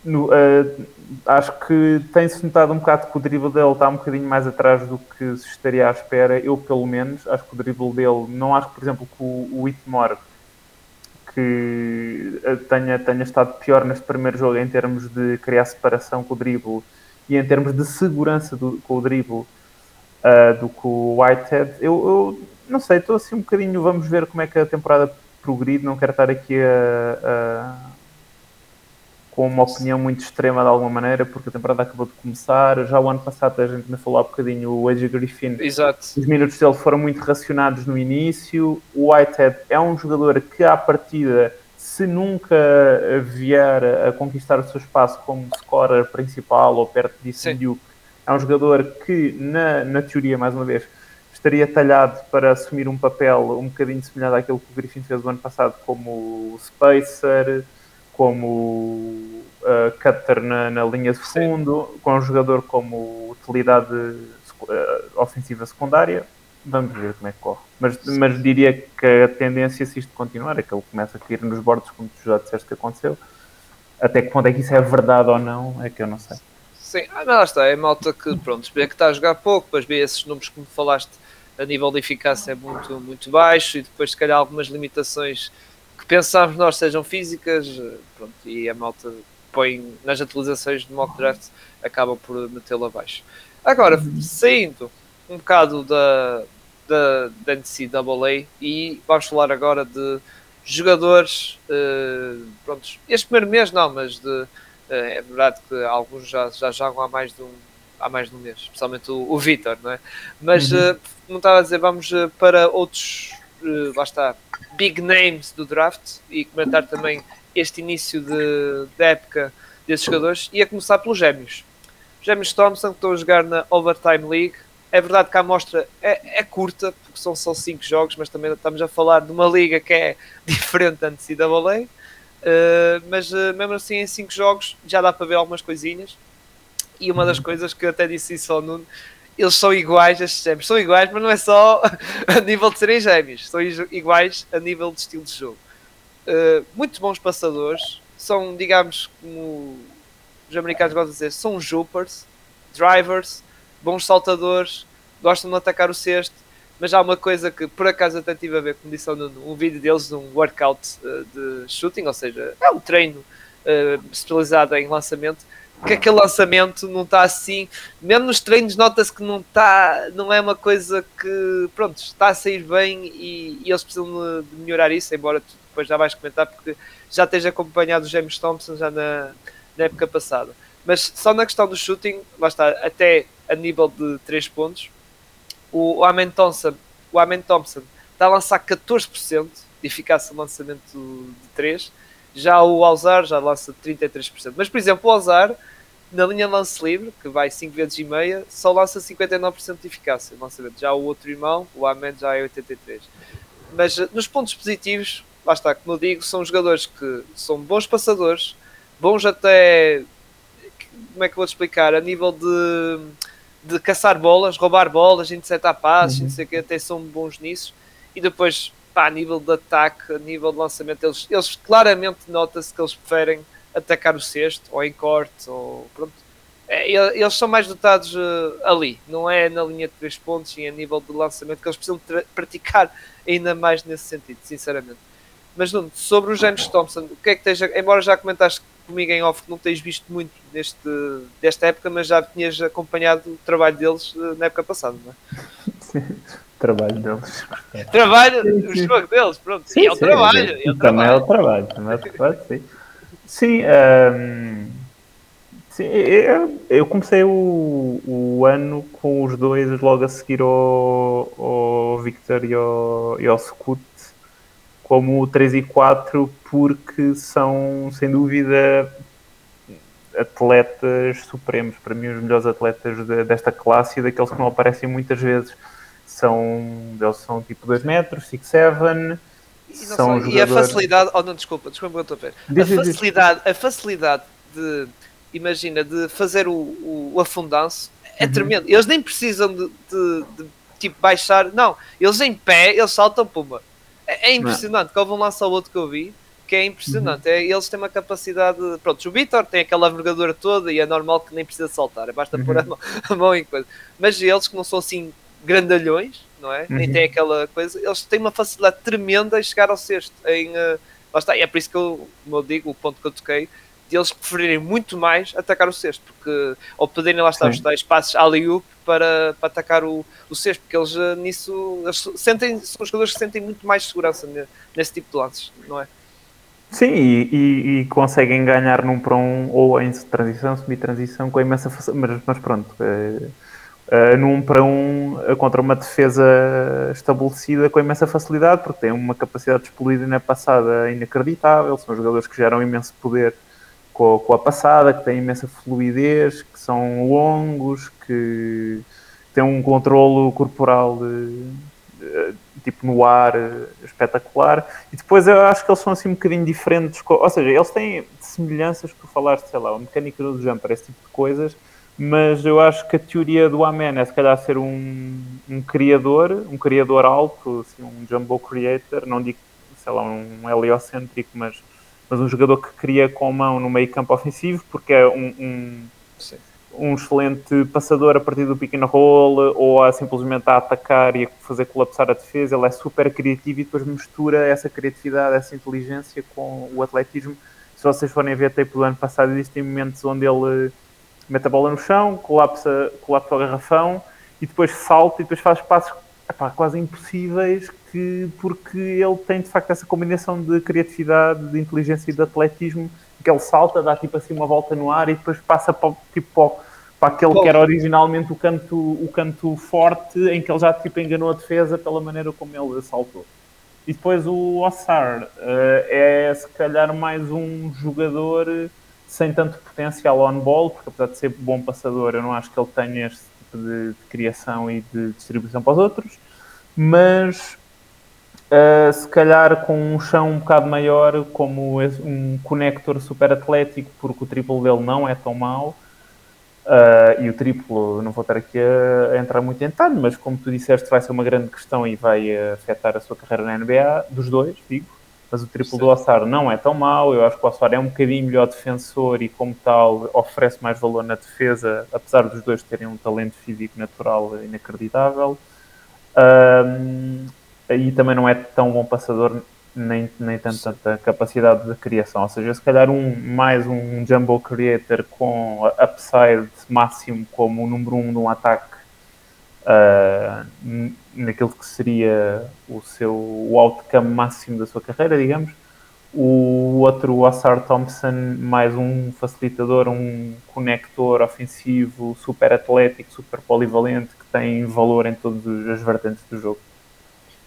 [SPEAKER 2] no, uh, acho que tem-se notado um bocado que o drible dele está um bocadinho mais atrás do que se estaria à espera. Eu, pelo menos, acho que o drible dele, não acho por exemplo, que o, Whitmore que uh, tenha, tenha estado pior neste primeiro jogo em termos de criar separação com o drible e em termos de segurança do, com o drible uh, do que o Whitehead. Eu, eu não sei, estou assim um bocadinho. Vamos ver como é que a temporada progride. Não quero estar aqui a, a, com uma opinião muito extrema de alguma maneira, porque a temporada acabou de começar. Já o ano passado a gente me falou há bocadinho o AJ Griffin.
[SPEAKER 1] Exato.
[SPEAKER 2] Os minutos dele foram muito racionados no início. O Whitehead é um jogador que, à partida, se nunca vier a conquistar o seu espaço como scorer principal ou perto disso, Duke, é um jogador que, na, na teoria, mais uma vez, estaria talhado para assumir um papel um bocadinho semelhante àquilo que o Griffin fez o ano passado, como Spacer, como uh, cutter na, na, linha de fundo, Sim. com um jogador como utilidade uh, ofensiva secundária. Vamos ver como é que corre. Mas, mas diria que a tendência, se isto continuar, é que ele começa a cair nos bordos, como tu já disseste que aconteceu. Até que ponto é que isso é verdade ou não, é que eu não sei.
[SPEAKER 1] Sim, ah, mas lá está, é malta que, pronto, vê que está a jogar pouco, depois vê esses números que me falaste, a nível de eficácia é muito, muito baixo e depois, se calhar, algumas limitações que pensamos nós sejam físicas, pronto, e a malta põe nas atualizações de mock draft, acaba por metê-lo abaixo. Agora, saindo um bocado da, da, da NCAA e vamos falar agora de jogadores, uh, pronto, este primeiro mês não, mas de é verdade que alguns já, já jogam há mais de um, há mais de um mês, especialmente o, o Vitor, não é? Mas, uhum. uh, como estava a dizer, vamos uh, para outros, uh, lá está, big names do draft e comentar também este início de, de época desses jogadores e a começar pelos Gêmeos. Os Gêmeos Thompson que estão a jogar na Overtime League. É verdade que a amostra é, é curta, porque são só 5 jogos, mas também estamos a falar de uma liga que é diferente da NCAA. Uh, mas uh, mesmo assim, em 5 jogos já dá para ver algumas coisinhas. E uma das uhum. coisas que eu até disse isso ao Nuno, eles são iguais, estes gêmeos. São iguais, mas não é só a nível de serem gêmeos, são iguais a nível de estilo de jogo. Uh, muito bons passadores, são, digamos, como os americanos gostam de dizer, são jumpers, drivers, bons saltadores, gostam de atacar o cesto. Mas há uma coisa que por acaso até tive a ver, como disse um vídeo deles, um workout uh, de shooting, ou seja, é um treino uh, especializado em lançamento, que aquele lançamento não está assim, mesmo nos treinos nota-se que não está, não é uma coisa que, pronto, está a sair bem e, e eles precisam de melhorar isso, embora tu depois já vais comentar, porque já tens acompanhado o James Thompson já na, na época passada. Mas só na questão do shooting, lá está, até a nível de 3 pontos, o Amen Thompson, o Amen Thompson está a lançar 14% de eficácia no lançamento de 3, já o Alzar já lança 33%. Mas, por exemplo, o Alzar na linha lance livre, que vai 5 vezes e meia, só lança 59% de eficácia. Lançamento. Já o outro irmão, o Ahmed, já é 83%. Mas eh, nos pontos positivos, lá está, como eu digo, são jogadores que são bons passadores, bons até. Como é que vou te explicar? A nível de, de caçar bolas, roubar bolas, interceptar passes, uhum. não sei o que, até são bons nisso. E depois, pá, a nível de ataque, a nível de lançamento, eles, eles claramente nota-se que eles preferem atacar o sexto, ou em corte, ou pronto. É, eles são mais dotados uh, ali, não é na linha de três pontos e a nível de lançamento que eles precisam praticar ainda mais nesse sentido, sinceramente. Mas Nuno, sobre o James Thompson, o que é que tens, embora já comentaste comigo em off que não tens visto muito neste, desta época, mas já tinhas acompanhado o trabalho deles uh, na época passada, não é?
[SPEAKER 2] Sim, trabalho deles.
[SPEAKER 1] Trabalho, sim, o jogo deles, pronto.
[SPEAKER 2] Sim,
[SPEAKER 1] é o trabalho. É
[SPEAKER 2] o também é o trabalho, também é o trabalho, sim. Sim, um, sim eu, eu, comecei o, o, ano com os dois logo a seguir ao, ao Victor e ao, e ao Scoot como 3 e 4 porque são, sem dúvida, atletas supremos. Para mim, os melhores atletas de, desta classe e daqueles que não aparecem muitas vezes. São, eles são tipo 2 metros, 6, 7
[SPEAKER 1] e, são jogadores... e a facilidade, oh não, desculpa, desculpa, estou a ver. A facilidade, a facilidade de, imagina, de fazer o, o, o afundanço é uhum. tremendo. Eles nem precisam de, de, de, tipo baixar, não, eles em pé, eles saltam puma. É, é impressionante. Não. Houve um lance ao outro que eu vi que é impressionante. Uhum. É, eles têm uma capacidade. Pronto, o Vitor tem aquela vergadura toda e é normal que nem precisa saltar, basta uhum. pôr a mão, a mão em coisa. Mas eles que não são assim grandalhões, não é? Uhum. Nem tem aquela coisa, eles têm uma facilidade tremenda em chegar ao sexto. Em, uh, lá está, e é por isso que eu, como eu digo, o ponto que eu toquei, de eles preferirem muito mais atacar o sexto, porque ou poderem lá estar os tais passos ali para, para atacar o, o sexto, porque eles uh, nisso eles sentem, são jogadores que sentem muito mais segurança nesse tipo de lances, não é?
[SPEAKER 2] Sim, e, e, e, conseguem ganhar num para um ou em transição, semi-transição com imensa facilidade, mas, mas pronto. É uh, num para um contra uma defesa estabelecida com imensa facilidade, porque tem uma capacidade de explodir na passada inacreditável, são jogadores que geram imenso poder com, com a passada, que têm imensa fluidez, que são longos, que têm um controlo corporal de, de, tipo no ar espetacular. E depois eu acho que eles são assim um bocadinho diferentes, ou seja, eles têm semelhanças que tu falaste, sei lá, a mecânica do jumper, esse tipo de coisas, mas eu acho que a teoria do Amen é se calhar ser um, um criador, um criador alto, assim, um jumbo creator, não digo, sei lá, um heliocêntrico, mas, mas um jogador que cria com mão no meio campo ofensivo, porque é um, um, um excelente passador a partir do pequeno roll, ou a simplesmente a atacar e a fazer colapsar a defesa, ele é super criativo e depois mistura essa criatividade, essa inteligência com o atletismo. Se vocês forem ver a tape do ano passado, existem momentos onde ele mete a bola no chão, colapsa, colapsa o garrafão e depois salta e depois faz passos epá, quase impossíveis que, porque ele tem de facto essa combinação de criatividade, de inteligência e de atletismo que ele salta, dá tipo assim uma volta no ar e depois passa para, tipo, para, aquele que era originalmente o canto, o canto forte em que ele já tipo enganou a defesa pela maneira como ele saltou. E depois o Ossar uh, é se calhar mais um jogador sem tanto potencial on-ball, porque apesar de ser bom passador, eu não acho que ele tenha este tipo de, de criação e de distribuição para os outros, mas uh, se calhar com um chão um bocado maior, como um conector super atlético, porque o triplo dele não é tão mau, uh, e o triplo, não vou estar aqui a, a, entrar muito em detalhe, mas como tu disseste, vai ser uma grande questão e vai afetar a sua carreira na NBA, dos dois, digo mas o triplo do Ossar não é tão mau. Eu acho que o Ossar é um bocadinho melhor defensor e, como tal, oferece mais valor na defesa, apesar dos dois terem um talento físico natural inacreditável. Um, e também não é tão bom passador, nem, nem tanto, tanta capacidade de criação. Ou seja, se calhar um, mais um jumbo creator com upside máximo como o número um de um ataque uh, naquilo que seria o seu o outcome máximo da sua carreira, digamos. O outro, o Assar Thompson, mais um facilitador, um conector ofensivo, super atlético, super polivalente, que tem valor em todas as vertentes do jogo.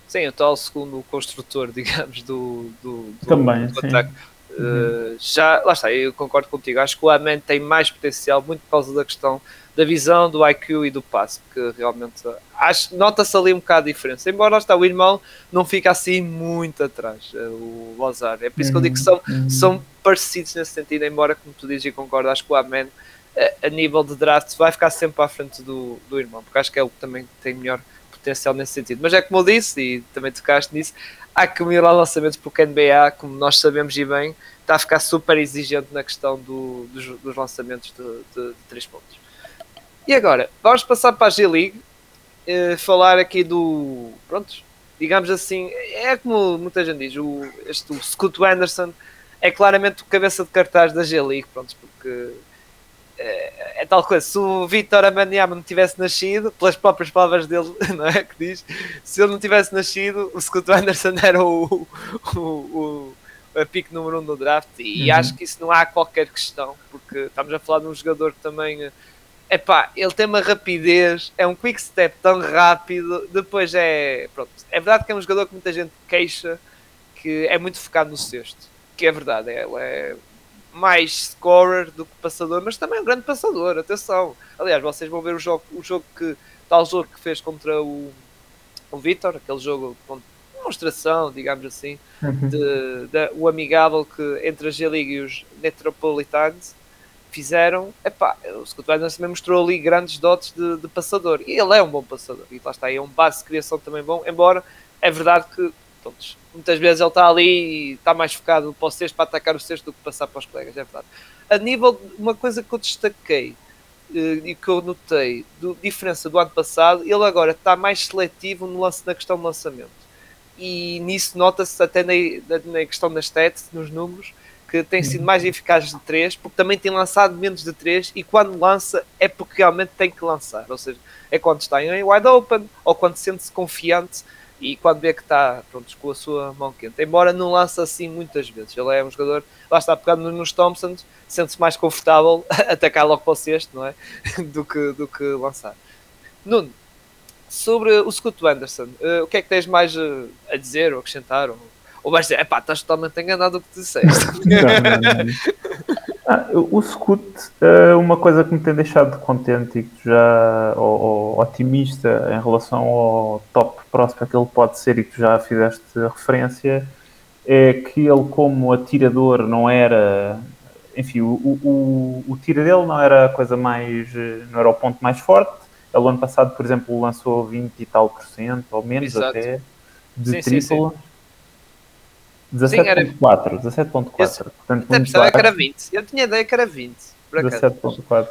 [SPEAKER 1] Sim, o tal segundo construtor, digamos, do, do, do
[SPEAKER 2] Também,
[SPEAKER 1] do ataque. Uh, já, lá está, eu concordo contigo. Acho que o Amen tem mais potencial, muito por causa da questão da visão, do IQ e do passe, que realmente acho nota-se ali um bocado a diferença. Embora está, o irmão não fica assim muito atrás, eh, o Lozar. É por isso que eu digo que são, uhum. são parecidos nesse sentido, embora, como tu dizes e concordo, acho que o Amen eh, a nível de draft vai ficar sempre à frente do, do irmão, porque acho que é o que também tem melhor potencial nesse sentido. Mas é como eu disse, e também tocaste nisso, há que melhorar lançamentos porque o NBA, como nós sabemos e bem, está a ficar super exigente na questão do, dos, dos, lançamentos de, de, de 3 pontos. E agora, vamos passar para a G-League, eh, falar aqui do. Prontos, digamos assim, é como muita gente diz, o, este, o Scoot Anderson é claramente o cabeça de cartaz da G-League, pronto, porque é, é, tal coisa. Se o Vitor Amaniama não tivesse nascido, pelas próprias palavras dele, não é? Que diz, se ele não tivesse nascido, o Scott Anderson era o, o, o, o pique número um do draft. E uhum. acho que isso não há qualquer questão, porque estamos a falar de um jogador que também. Epá, ele tem uma rapidez, é um quick step tão rápido, depois é. Pronto, é verdade que é um jogador que muita gente queixa que é muito focado no sexto, que é verdade, ele é mais scorer do que passador, mas também um grande passador, atenção. Aliás, vocês vão ver o jogo, o jogo que tal jogo que fez contra o, o Vitor, aquele jogo com demonstração, digamos assim, uhum. de, de, o amigável que entre a G-League e os Metropolitans fizeram, epá, o Scott Adams também mostrou ali grandes dotes de, de, passador, e ele é um bom passador, e lá está, é um base de criação também bom, embora é verdade que muitas vezes ele está ali e está mais focado para o sexto, para atacar o sexto do que passar para os colegas, é verdade. A nível, uma coisa que eu destaquei eh, e que eu notei, do, diferença do ano passado, ele agora está mais seletivo no lance, na questão do lançamento. E nisso nota-se até na, na, questão das stats, nos números, que tem sido mais eficaz de 3, porque também tem lançado menos de 3 e quando lança é porque realmente tem que lançar, ou seja, é quando está em wide open ou quando sente-se confiante e quando vê que está pronto, com a sua mão quente, embora não lance assim muitas vezes, ele é um jogador, lá está pegando nos Thompsons, sente-se mais confortável atacar logo para o sexto, não é? do, que, do que lançar. Nuno, sobre o Scott Anderson, uh, o que é que tens mais uh, a dizer ou acrescentar? Ou, ou vais dizer, epá, estás totalmente enganado do que disseste.
[SPEAKER 2] Ah, o Scoot, uh, uma coisa que me tem deixado contente e que já, ou, ou, otimista em relação ao top prospect que ele pode ser e que tu já fizeste referência, é que ele como atirador não era, enfim, o, o, o tiro dele não era a coisa mais, não era o ponto mais forte. Ele ano passado, por exemplo, lançou 20 e tal por cento, ou menos Exato. até, de sim, triplo. Sim, sim. 17.4, 17.4.
[SPEAKER 1] Portanto, até pensava que era 20. Eu tinha ideia que era 20.
[SPEAKER 2] 17.4.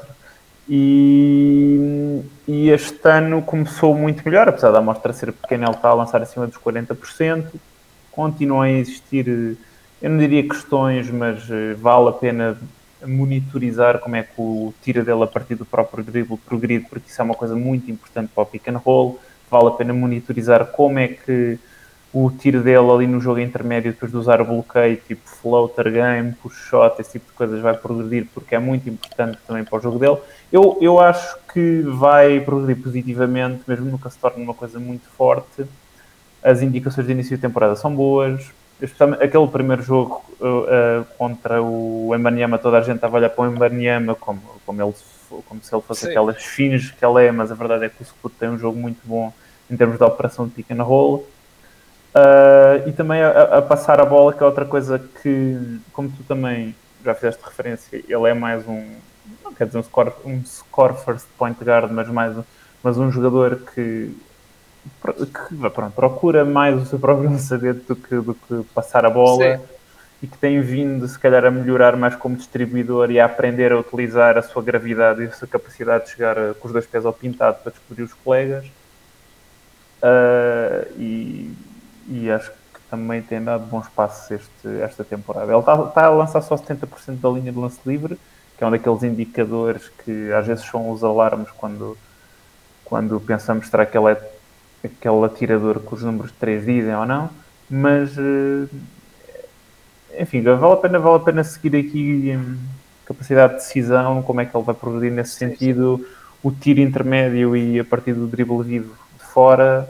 [SPEAKER 2] E, e este ano começou muito melhor, apesar da amostra ser pequena, ele está a lançar acima dos 40%. Continuam a existir, eu não diria questões, mas eh, vale a pena monitorizar como é que o tira dele a partir do próprio dribble progride, porque isso é uma coisa muito importante para o pick and roll. Vale a pena monitorizar como é que o tiro dele ali no jogo intermédio, depois de usar o bloqueio, tipo floater game, push shot, esse tipo de coisas, vai progredir porque é muito importante também para o jogo dele. Eu, eu acho que vai progredir positivamente, mesmo nunca se torne uma coisa muito forte. As indicações de início de temporada são boas. Especialmente aquele primeiro jogo uh, uh, contra o Embanyama, toda a gente estava a olhar para o Embanyama como, como, ele, como se ele fosse Sim. aquelas fins que ele é, mas a verdade é que o Scoot tem um jogo muito bom em termos de operação de pick and roll Uh, e também a, a, passar a bola, que é outra coisa que, como tu também já fizeste referência, ele é mais um, não quer dizer um score, um score first point guard, mas mais mas um jogador que, que pronto, procura mais o seu próprio lançamento do que, do que passar a bola Sim. e que tem vindo, se calhar, a melhorar mais como distribuidor e a aprender a utilizar a sua gravidade e a sua capacidade de chegar com os dois pés ao pintado para descobrir os colegas. Uh, e e acho que também tem dado bons passos este, esta temporada. Ele está, está a lançar só 70% da linha de lance livre, que é um daqueles indicadores que às vezes são os alarmes quando, quando pensamos será que ele é aquele atirador que os números 3 dizem ou não, mas eh, enfim, vale a pena, vale a pena seguir aqui em capacidade de decisão, como é que ele vai progredir nesse sentido, o tiro intermédio e a partir do dribble vivo de fora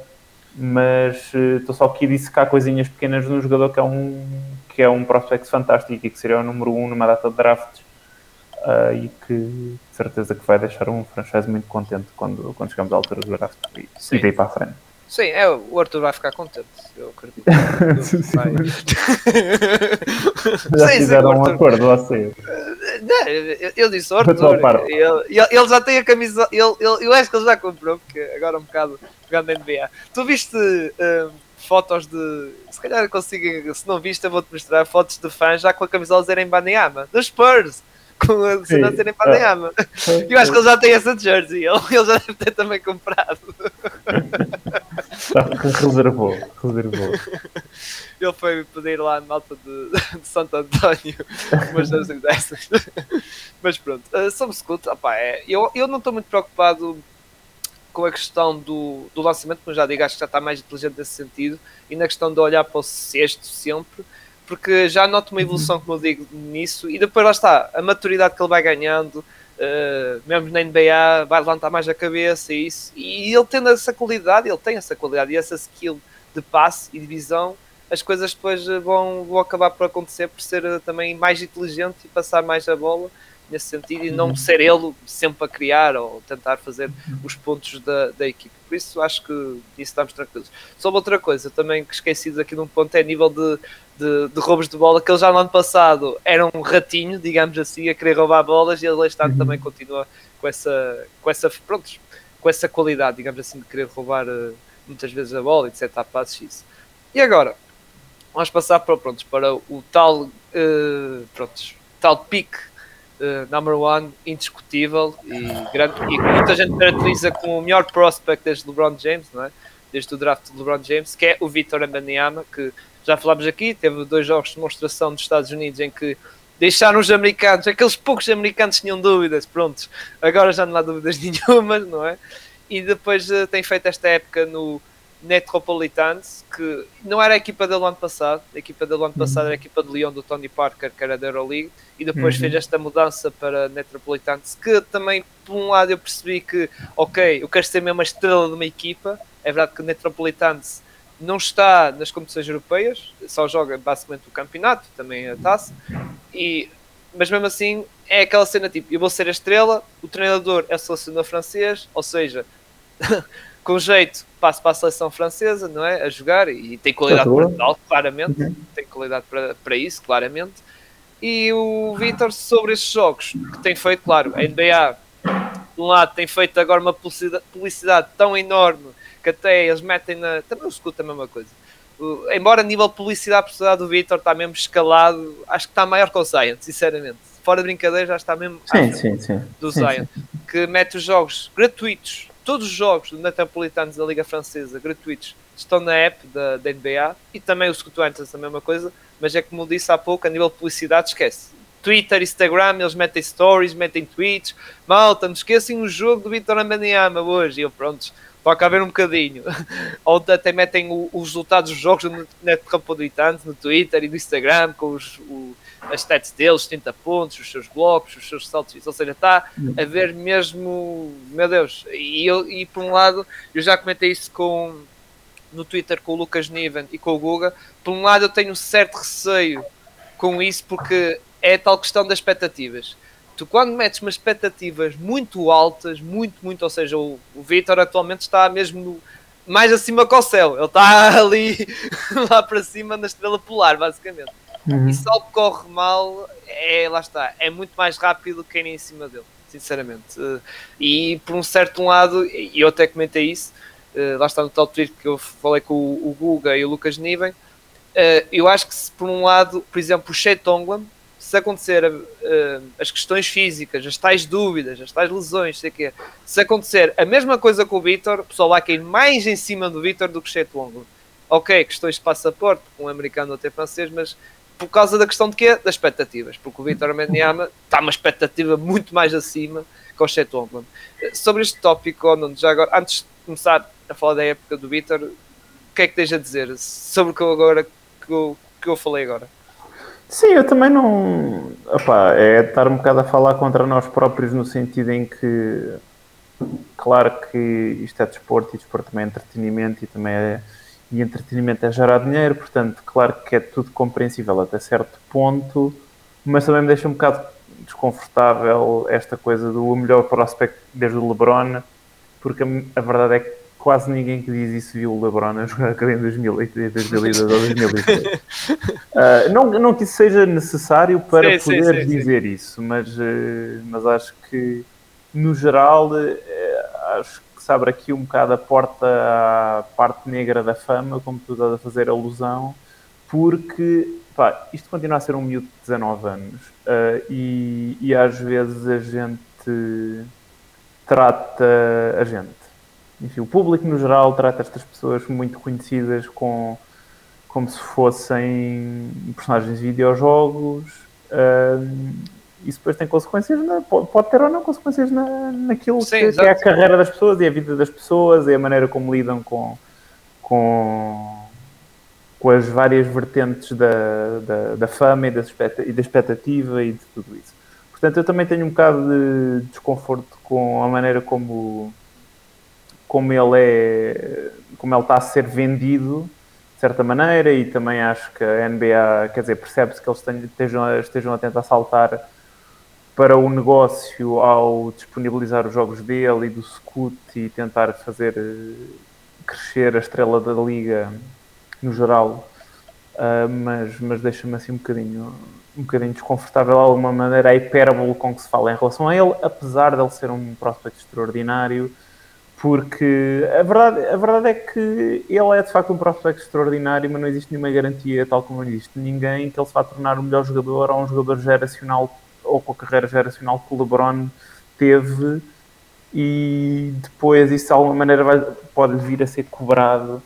[SPEAKER 2] mas estou uh, só aqui a dissecar coisinhas pequenas num jogador que é um que é um prospect fantástico e que seria o número um numa data de drafts uh, e que de certeza que vai deixar um franchise muito contente quando, quando chegamos à altura do draft e, e daí para a frente.
[SPEAKER 1] Sim, é, o Arthur vai ficar contente, eu acredito.
[SPEAKER 2] sim, sim, já sim, fizeram sim, um acordo, vocês.
[SPEAKER 1] Não, eu, eu disse Arthur, ele, ele, já tem a camisa, ele, ele, eu acho que ele já comprou, porque agora é um bocado jogando NBA. Tu viste um, fotos de. Se calhar consigo, se não viste, eu vou-te mostrar fotos de fãs já com a camisola zero em Baneyama, dos Spurs com a cena serem Panayama. Eu acho que ele já tem essa jersey, ele, já deve ter também comprado.
[SPEAKER 2] reservou, reservou.
[SPEAKER 1] Ele foi pedir lá na malta de, de Santo António umas dessas. Mas pronto, uh, sobre Scoot, opa, é, eu, eu não estou muito preocupado com a questão do, do lançamento, mas já digo, acho que já está mais inteligente nesse sentido, e na questão de olhar para o sexto sempre, porque já noto uma evolução, como eu digo, nisso, e depois lá está, a maturidade que ele vai ganhando, uh, mesmo na NBA, vai levantar mais a cabeça e isso, e ele tendo essa qualidade, ele tem essa qualidade e essa skill de passe e de visão, as coisas depois vão, vão acabar por acontecer por ser também mais inteligente e passar mais a bola nesse sentido e não ser ele sempre a criar ou tentar fazer os pontos da, da equipe. Por isso acho que isso estamos tranquilos. Sobre outra coisa também que esqueci aqui num ponto é a nível de, de, de, roubos de bola, que ele já no ano passado era um ratinho, digamos assim, a querer roubar bolas e ele este ano uhum. também continua com essa, com essa, pronto, com essa qualidade, digamos assim, de querer roubar uh, muitas vezes a bola e de setar passes isso. E agora, vamos passar para, pronto, para o tal, uh, pronto, tal pique uh, number one indiscutível e, grande, e muita gente caracteriza como o melhor prospect desde LeBron James, não é? desde o draft de LeBron James, que é o Vitor Ambanyama, que já falámos aqui, teve dois jogos de demonstração dos Estados Unidos em que deixaram os americanos, aqueles poucos americanos tinham dúvidas, prontos, agora já não há dúvidas nenhumas, não é? E depois uh, tem feito esta época no Metropolitans, que não era a equipa dele ano passado, a equipa dele ano passado era a equipa de Lyon do Tony Parker, que era da Euroleague, e depois uhum. fez esta mudança para Metropolitans, que também, por um lado, eu percebi que, ok, eu quero ser mesmo a estrela de uma equipa, é verdade que o Metropolitans não está nas competições europeias, só joga basicamente o campeonato, também a taça, e, mas mesmo assim é aquela cena tipo, eu vou ser a estrela, o treinador é selecionador francês, ou seja, com jeito passo para a seleção francesa, não é? A jogar e tem qualidade para tal, claramente, uhum. tem qualidade para, para isso, claramente. E o Vitor sobre estes jogos que tem feito, claro, a NBA de um lado tem feito agora uma publicidade, publicidade tão enorme que até eles metem na. Também o escuta a mesma coisa. Uh, embora a nível de publicidade, a publicidade do Vitor está mesmo escalado, acho que está maior que o Zion, sinceramente. Fora de brincadeira, já está mesmo
[SPEAKER 2] sim, sim, sim.
[SPEAKER 1] do Zion, que mete os jogos gratuitos. Todos os jogos do Metropolitanos da Liga Francesa gratuitos estão na app da, da NBA e também os Scotuantes a mesma coisa, mas é como disse há pouco, a nível de publicidade, esquece. Twitter, Instagram, eles metem stories, metem tweets. Malta, não esquecem o jogo do Vitor Ambaniama hoje. E eu, pronto, toca a ver um bocadinho. Ou até metem os resultados dos jogos no Netrapolitante, no Twitter e no Instagram, com os, as stats deles, 70 pontos, os seus blocos, os seus saltos. Ou seja, está a ver mesmo, meu Deus. E, eu, e por um lado, eu já comentei isso com, no Twitter com o Lucas Niven e com o Guga. Por um lado, eu tenho um certo receio com isso, porque é a tal questão das expectativas tu quando metes umas expectativas muito altas, muito, muito, ou seja, o, o Vitor atualmente está mesmo no, mais acima que o céu, ele está ali lá para cima na estrela polar, basicamente. Uhum. E se algo corre mal, é, lá está, é muito mais rápido que quem em cima dele, sinceramente. Uh, e por um certo lado, e eu até comentei isso, uh, lá está no tal tweet que eu falei com o, o Guga e o Lucas Niven, uh, eu acho que se por um lado, por exemplo, o Shea se acontecer as questões físicas, as tais dúvidas, as tais lesões, sei que se acontecer a mesma coisa com o Vitor, o pessoal vai cair mais em cima do Vitor do que Chet Longo. Ok, questões de passaporte, um americano até francês, mas por causa da questão de quê? Das expectativas, porque o Vitor Mendiama está uma expectativa muito mais acima que o Chet Longo. Sobre este tópico, já agora, antes de começar a falar da época do Vitor, o que é que tens a dizer sobre o que eu agora que eu, que eu falei agora?
[SPEAKER 2] Sim, eu também não. Opa, é estar um bocado a falar contra nós próprios no sentido em que, claro que isto é desporto e desporto também é entretenimento e também é, e entretenimento é gerar dinheiro, portanto, claro que é tudo compreensível até certo ponto, mas também me deixa um bocado desconfortável esta coisa do melhor prospect desde o LeBron, porque a, verdade é que quase ninguém que diz isso viu o LeBron a jogar em 2008, 2002 ou 2003. uh, não, não que isso seja necessário para sim, poder sim, sim, dizer isso, mas, uh, mas acho que no geral uh, acho que se abre aqui um bocado a porta à parte negra da fama, como tu estás a fazer alusão, porque pá, isto continua a ser um miúdo de 19 anos uh, e, e às vezes a gente trata a gente. Enfim, o público no geral trata estas pessoas muito conhecidas com, como se fossem personagens de videojogos. Uh, isso depois tem consequências, na, pode, pode, ter ou não consequências na, naquilo Sim, que, que, é a carreira das pessoas e a vida das pessoas e a maneira como lidam com, com, com as várias vertentes da, da, da fama e da, e da expectativa e de tudo isso. Portanto, eu também tenho um bocado de desconforto com a maneira como, como ele é, como ele está a ser vendido de certa maneira e também acho que a NBA, quer dizer, percebe-se que eles estejam, estejam a tentar saltar para o negócio ao disponibilizar os jogos dele e do Scoot e tentar fazer eh, crescer a estrela da liga no geral, uh, mas, mas deixa-me assim um bocadinho, um bocadinho desconfortável de alguma maneira a hipérbole com que se fala em relação a ele, apesar de ele ser um prospect extraordinário, porque a verdade, a verdade é que ele é de facto um prospect extraordinário, mas não existe nenhuma garantia, tal como não existe ninguém, que ele se vá tornar o melhor jogador ou um jogador geracional ou com a carreira geracional que o LeBron teve e depois isso de alguma maneira vai, pode vir a ser cobrado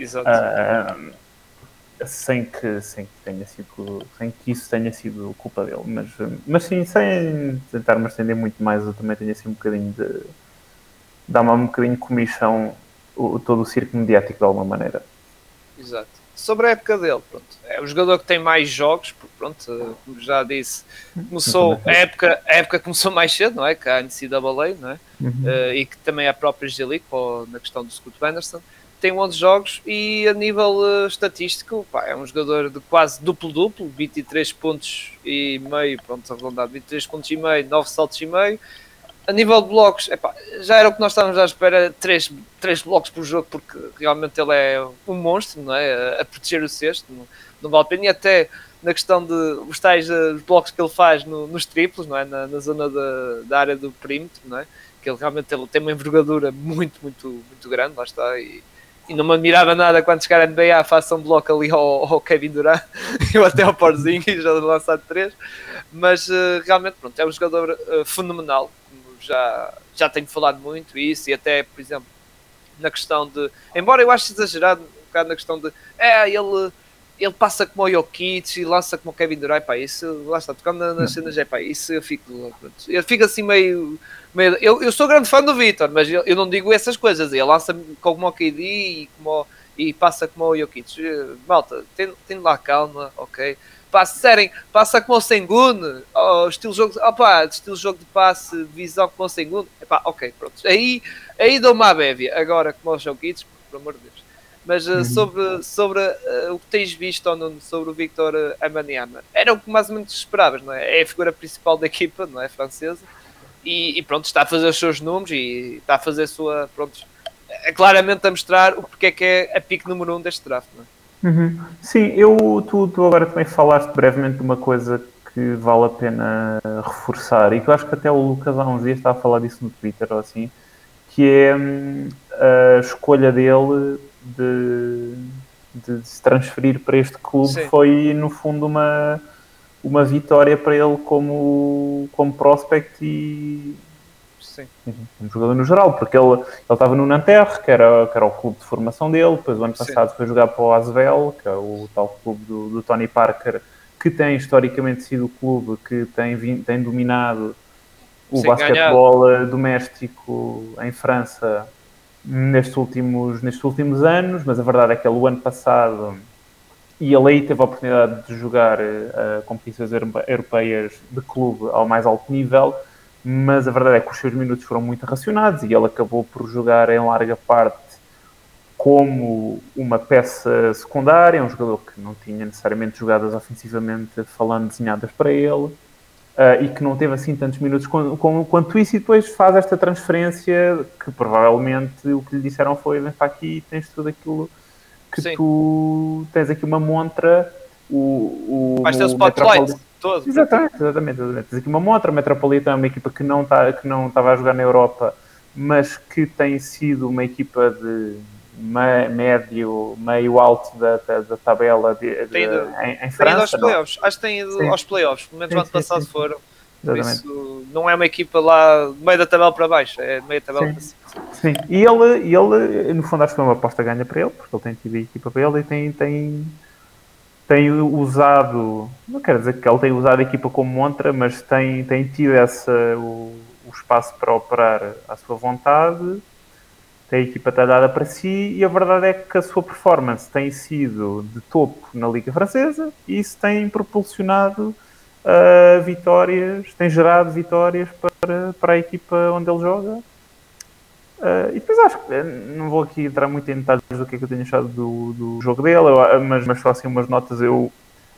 [SPEAKER 2] uh, sem, que, sem que tenha sido sem que isso tenha sido culpa dele. Mas, mas sim, sem tentar me estender muito mais eu também tenho assim um bocadinho de dá-me um bocadinho de comissão o, todo o circo mediático de alguma maneira.
[SPEAKER 1] Exato sobre a época dele, pronto, é o jogador que tem mais jogos, porque, pronto, como já disse, começou a época, a época começou mais cedo, não é? Que a NCAA, não é? Uhum. Uh, e que também a própria G-League, na questão do Scott Anderson, tem 11 jogos e a nível uh, estatístico, pá, é um jogador de quase duplo-duplo, 23 pontos e meio, pronto, arredondado, 23 pontos e meio, 9 saltos e meio, a nível de blocos, epá, já era o que nós estávamos à espera, três, três blocos por jogo, porque realmente ele é um monstro, não é? A, proteger o cesto, não, não vale a pena. E até na questão de os tais uh, blocos que ele faz no, nos triplos, não é? Na, na zona da, da, área do perímetro, não é? Que ele realmente ele tem uma envergadura muito, muito, muito grande, lá está. E, e não me admirava nada quando chegar a NBA faça um bloco ali ao, ao Kevin Durant ou até ao Porzinho e já lançar três. Mas uh, realmente, pronto, é um jogador uh, fenomenal já, já tenho falado muito isso, e até, por exemplo, na questão de. Embora eu ache exagerado um bocado na questão de. É, ele, ele passa como o Jokic e lança como o Kevin Durant, pá, isso, lá está, tocando nas cenas, é pá, isso eu fico. Eu fico assim meio. meio eu, eu sou grande fã do Vitor, mas eu, eu não digo essas coisas. Ele lança como o KD e, como, e passa como o Jokic. Malta, tem, tem lá calma, ok? Pá, se disserem, passa como o Sengun, ou estilo jogo, opa, estilo jogo de passe, visão como o Sengun, epá, ok, pronto. Aí, aí dou uma bévia. Agora, como os Jokic, por amor de Deus. Mas uh, sobre, sobre uh, o que tens visto ou sobre o Victor Amaniama, era o que mais ou menos esperavas, não é? É a figura principal da equipa, não é? Francesa. E, e, pronto, está a fazer os seus números e está a fazer a sua. Pronto, claramente a mostrar o porque é que é a pique número um deste draft, não é?
[SPEAKER 2] Uhum. Sim, eu, tu, tu agora também falaste brevemente de uma coisa que vale a pena reforçar e que eu acho que até o Lucas há uns dias estava a falar disso no Twitter ou assim, que é hum, a escolha dele de, de, se transferir para este clube Sim. foi no fundo uma, uma vitória para ele como, como prospect e, Sim. Um jogador no geral, porque ele, ele estava no Nanterre, que era, que era o clube de formação dele, depois o ano passado Sim. foi jogar para o Asvel, que é o tal clube do, do, Tony Parker, que tem historicamente sido o clube que tem, tem dominado o Sim, basquetebol ganhado. doméstico em França nestes últimos, nestes últimos anos, mas a verdade é que ele o ano passado e ele aí teve a oportunidade de jogar uh, competições europeias de clube ao mais alto nível mas a verdade é que os seus minutos foram muito racionados e ele acabou por jogar em larga parte como uma peça secundária, um jogador que não tinha necessariamente jogadas ofensivamente falando desenhadas para ele. Uh, e que não teve assim tantos minutos com, com, quanto isso, e depois faz esta transferência que provavelmente o que lhe disseram foi: vem para aqui tens tudo aquilo que Sim. tu tens aqui uma montra. O,
[SPEAKER 1] o, Vais ter o spotlight todo.
[SPEAKER 2] Exatamente, exatamente, exatamente. Uma montra. Metropolitana é uma equipa que não, tá, que não estava a jogar na Europa, mas que tem sido uma equipa de médio, meio alto da, da, da tabela de, de, ido, em, em França.
[SPEAKER 1] aos playoffs. Acho que tem ido sim. aos playoffs, pelo menos no ano passado sim, foram. Por isso, não é uma equipa lá meio da tabela para baixo, é meio da tabela sim. para cima.
[SPEAKER 2] Sim, e ele, ele, no fundo, acho que foi uma aposta ganha para ele, porque ele tem tido a equipa para ele e tem, tem, tem usado, não quero dizer que ele tem usado a equipa como montra, mas tem, tem tido essa, o, o espaço para operar à sua vontade tem a equipa talhada para si e a verdade é que a sua performance tem sido de topo na Liga Francesa e isso tem propulsionado uh, vitórias, tem gerado vitórias para, para a equipa onde ele joga. Uh, e depois acho que não vou aqui entrar muito em detalhes do que é que eu tenho achado do, do jogo dele, mas, mas só assim umas notas. Eu,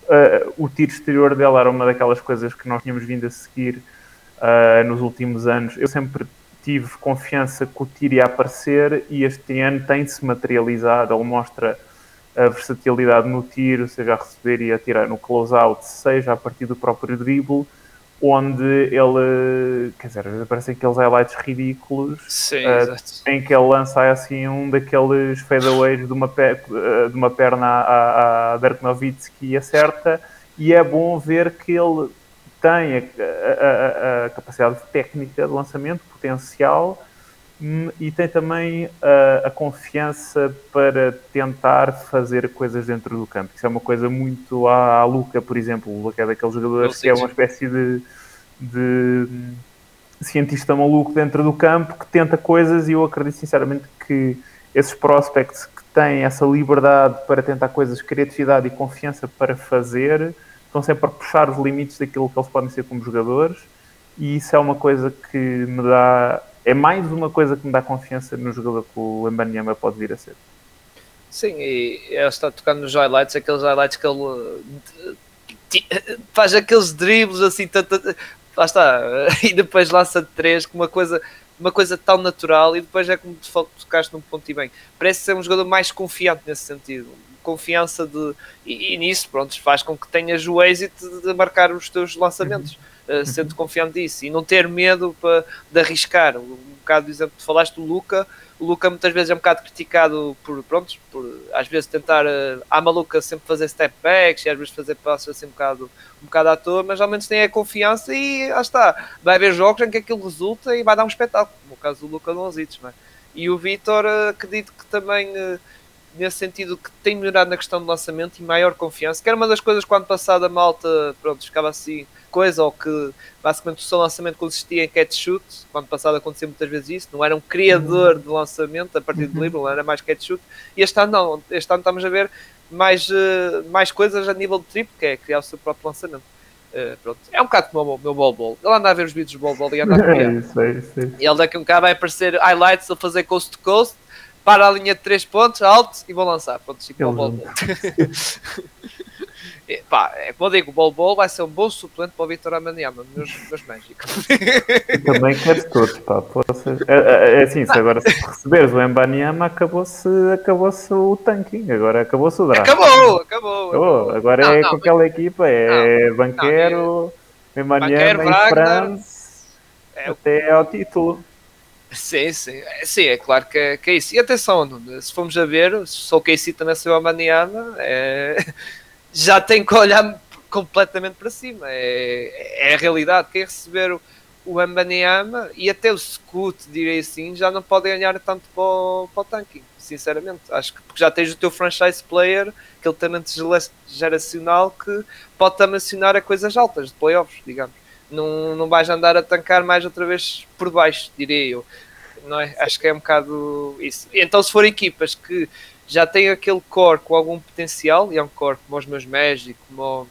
[SPEAKER 2] uh, o tiro exterior dele era uma daquelas coisas que nós tínhamos vindo a seguir nos últimos anos. Eu sempre tive confiança que o tiro ia aparecer e este ano tem-se materializado. Ele mostra a versatilidade no tiro, seja a receber e a tirar no close-out, seja a partir do próprio dribble, onde ele, quer dizer, aparecem aqueles highlights ridículos
[SPEAKER 1] Sim, uh,
[SPEAKER 2] em que ele lança assim um daqueles fadeaways de uma, per, uh, de uma perna a, a Dirk Nowitzki e acerta, e é bom ver que ele tem a, a, a, capacidade técnica de lançamento, potencial, e tem também a, a, confiança para tentar fazer coisas dentro do campo. Isso é uma coisa muito à, à Luca, por exemplo. O Luca é daqueles jogadores que é uma espécie de, de cientista maluco dentro do campo que tenta coisas e eu acredito sinceramente que esses prospects que têm essa liberdade para tentar coisas, criatividade e confiança para fazer estão sempre a puxar os limites daquilo que eles podem ser como jogadores e isso é uma coisa que me dá é mais uma coisa que me dá confiança no jogador que o Mbanyama pode vir a ser.
[SPEAKER 1] Sim, e ele está tocando nos highlights, aqueles highlights que ele faz aqueles dribles assim, tanto, lá está, e depois lança três com uma coisa, uma coisa tão natural, e depois é como tocaste num ponto e bem. Parece ser um jogador mais confiante nesse sentido, confiança de. E, e, nisso, pronto, faz com que tenhas o êxito de marcar os teus lançamentos, uh, sendo confiante disso e não ter medo para, de arriscar. Um bocado do exemplo que falaste do Luca, o Luca muitas vezes é um bocado criticado por, pronto, por às vezes tentar, uh, à maluca, sempre fazer step backs e às vezes fazer passos assim um bocado, um bocado à toa, mas ao menos tem a confiança e lá está. Vai haver jogos em que aquilo resulta e vai dar um espetáculo, como o caso do Luca Lonzitos, não é? E o Vitor, uh, acredito que também. Uh, nesse sentido que tem melhorado na questão de lançamento e maior confiança, que era uma das coisas quando passada a malta, pronto, ficava assim coisa, ou que basicamente o seu lançamento consistia em catch shoot, quando passado acontecia muitas vezes isso, não era um criador de lançamento a partir do uhum. livro, era mais catch shoot, e este ano não, este ano estamos a ver mais, uh, mais coisas a nível de triplo, que é criar o seu próprio lançamento. Uh, pronto. É um bocado como o meu bol bol. Ele anda a ver os vídeos do bol bol e anda a criar. É isso, é isso, é isso. E ele daqui um bocado vai aparecer highlights a fazer coast to coast para a linha de 3 pontos, alto e vou lançar. Pronto, tipo o Bol Bol. Pá, é como eu digo, o Bol Bol vai ser um bom suplente para o Vitor Amaniama, meus, meus mágicos.
[SPEAKER 2] Também quero todos, pá. É, é, é assim, se agora se receberes o Embaniama, acabou-se acabou o tanking, agora acabou-se o draft.
[SPEAKER 1] Acabou, acabou. acabou.
[SPEAKER 2] Agora não, é não, com aquela equipa, é não, Banquero, Embaniama e Franz, é, até ao título.
[SPEAKER 1] Sim, sim. É, sim, é claro que é, que é isso. E atenção, se formos a ver, se o KC também saiu amanhã, é, já tem que olhar completamente para cima. É, é a realidade. Quem receber o, o Ambaniama e até o Scoot, direi assim, já não pode ganhar tanto para o, para o tanking, sinceramente. Acho que porque já tens o teu franchise player, aquele talento geracional que pode também acionar a coisas altas de playoffs, digamos não, não vais andar a tancar mais outra vez por baixo, diria eu. Não é? Acho que é um bocado isso. Então, se forem equipas que já têm aquele core com algum potencial, e é um core como os meus Magic, como,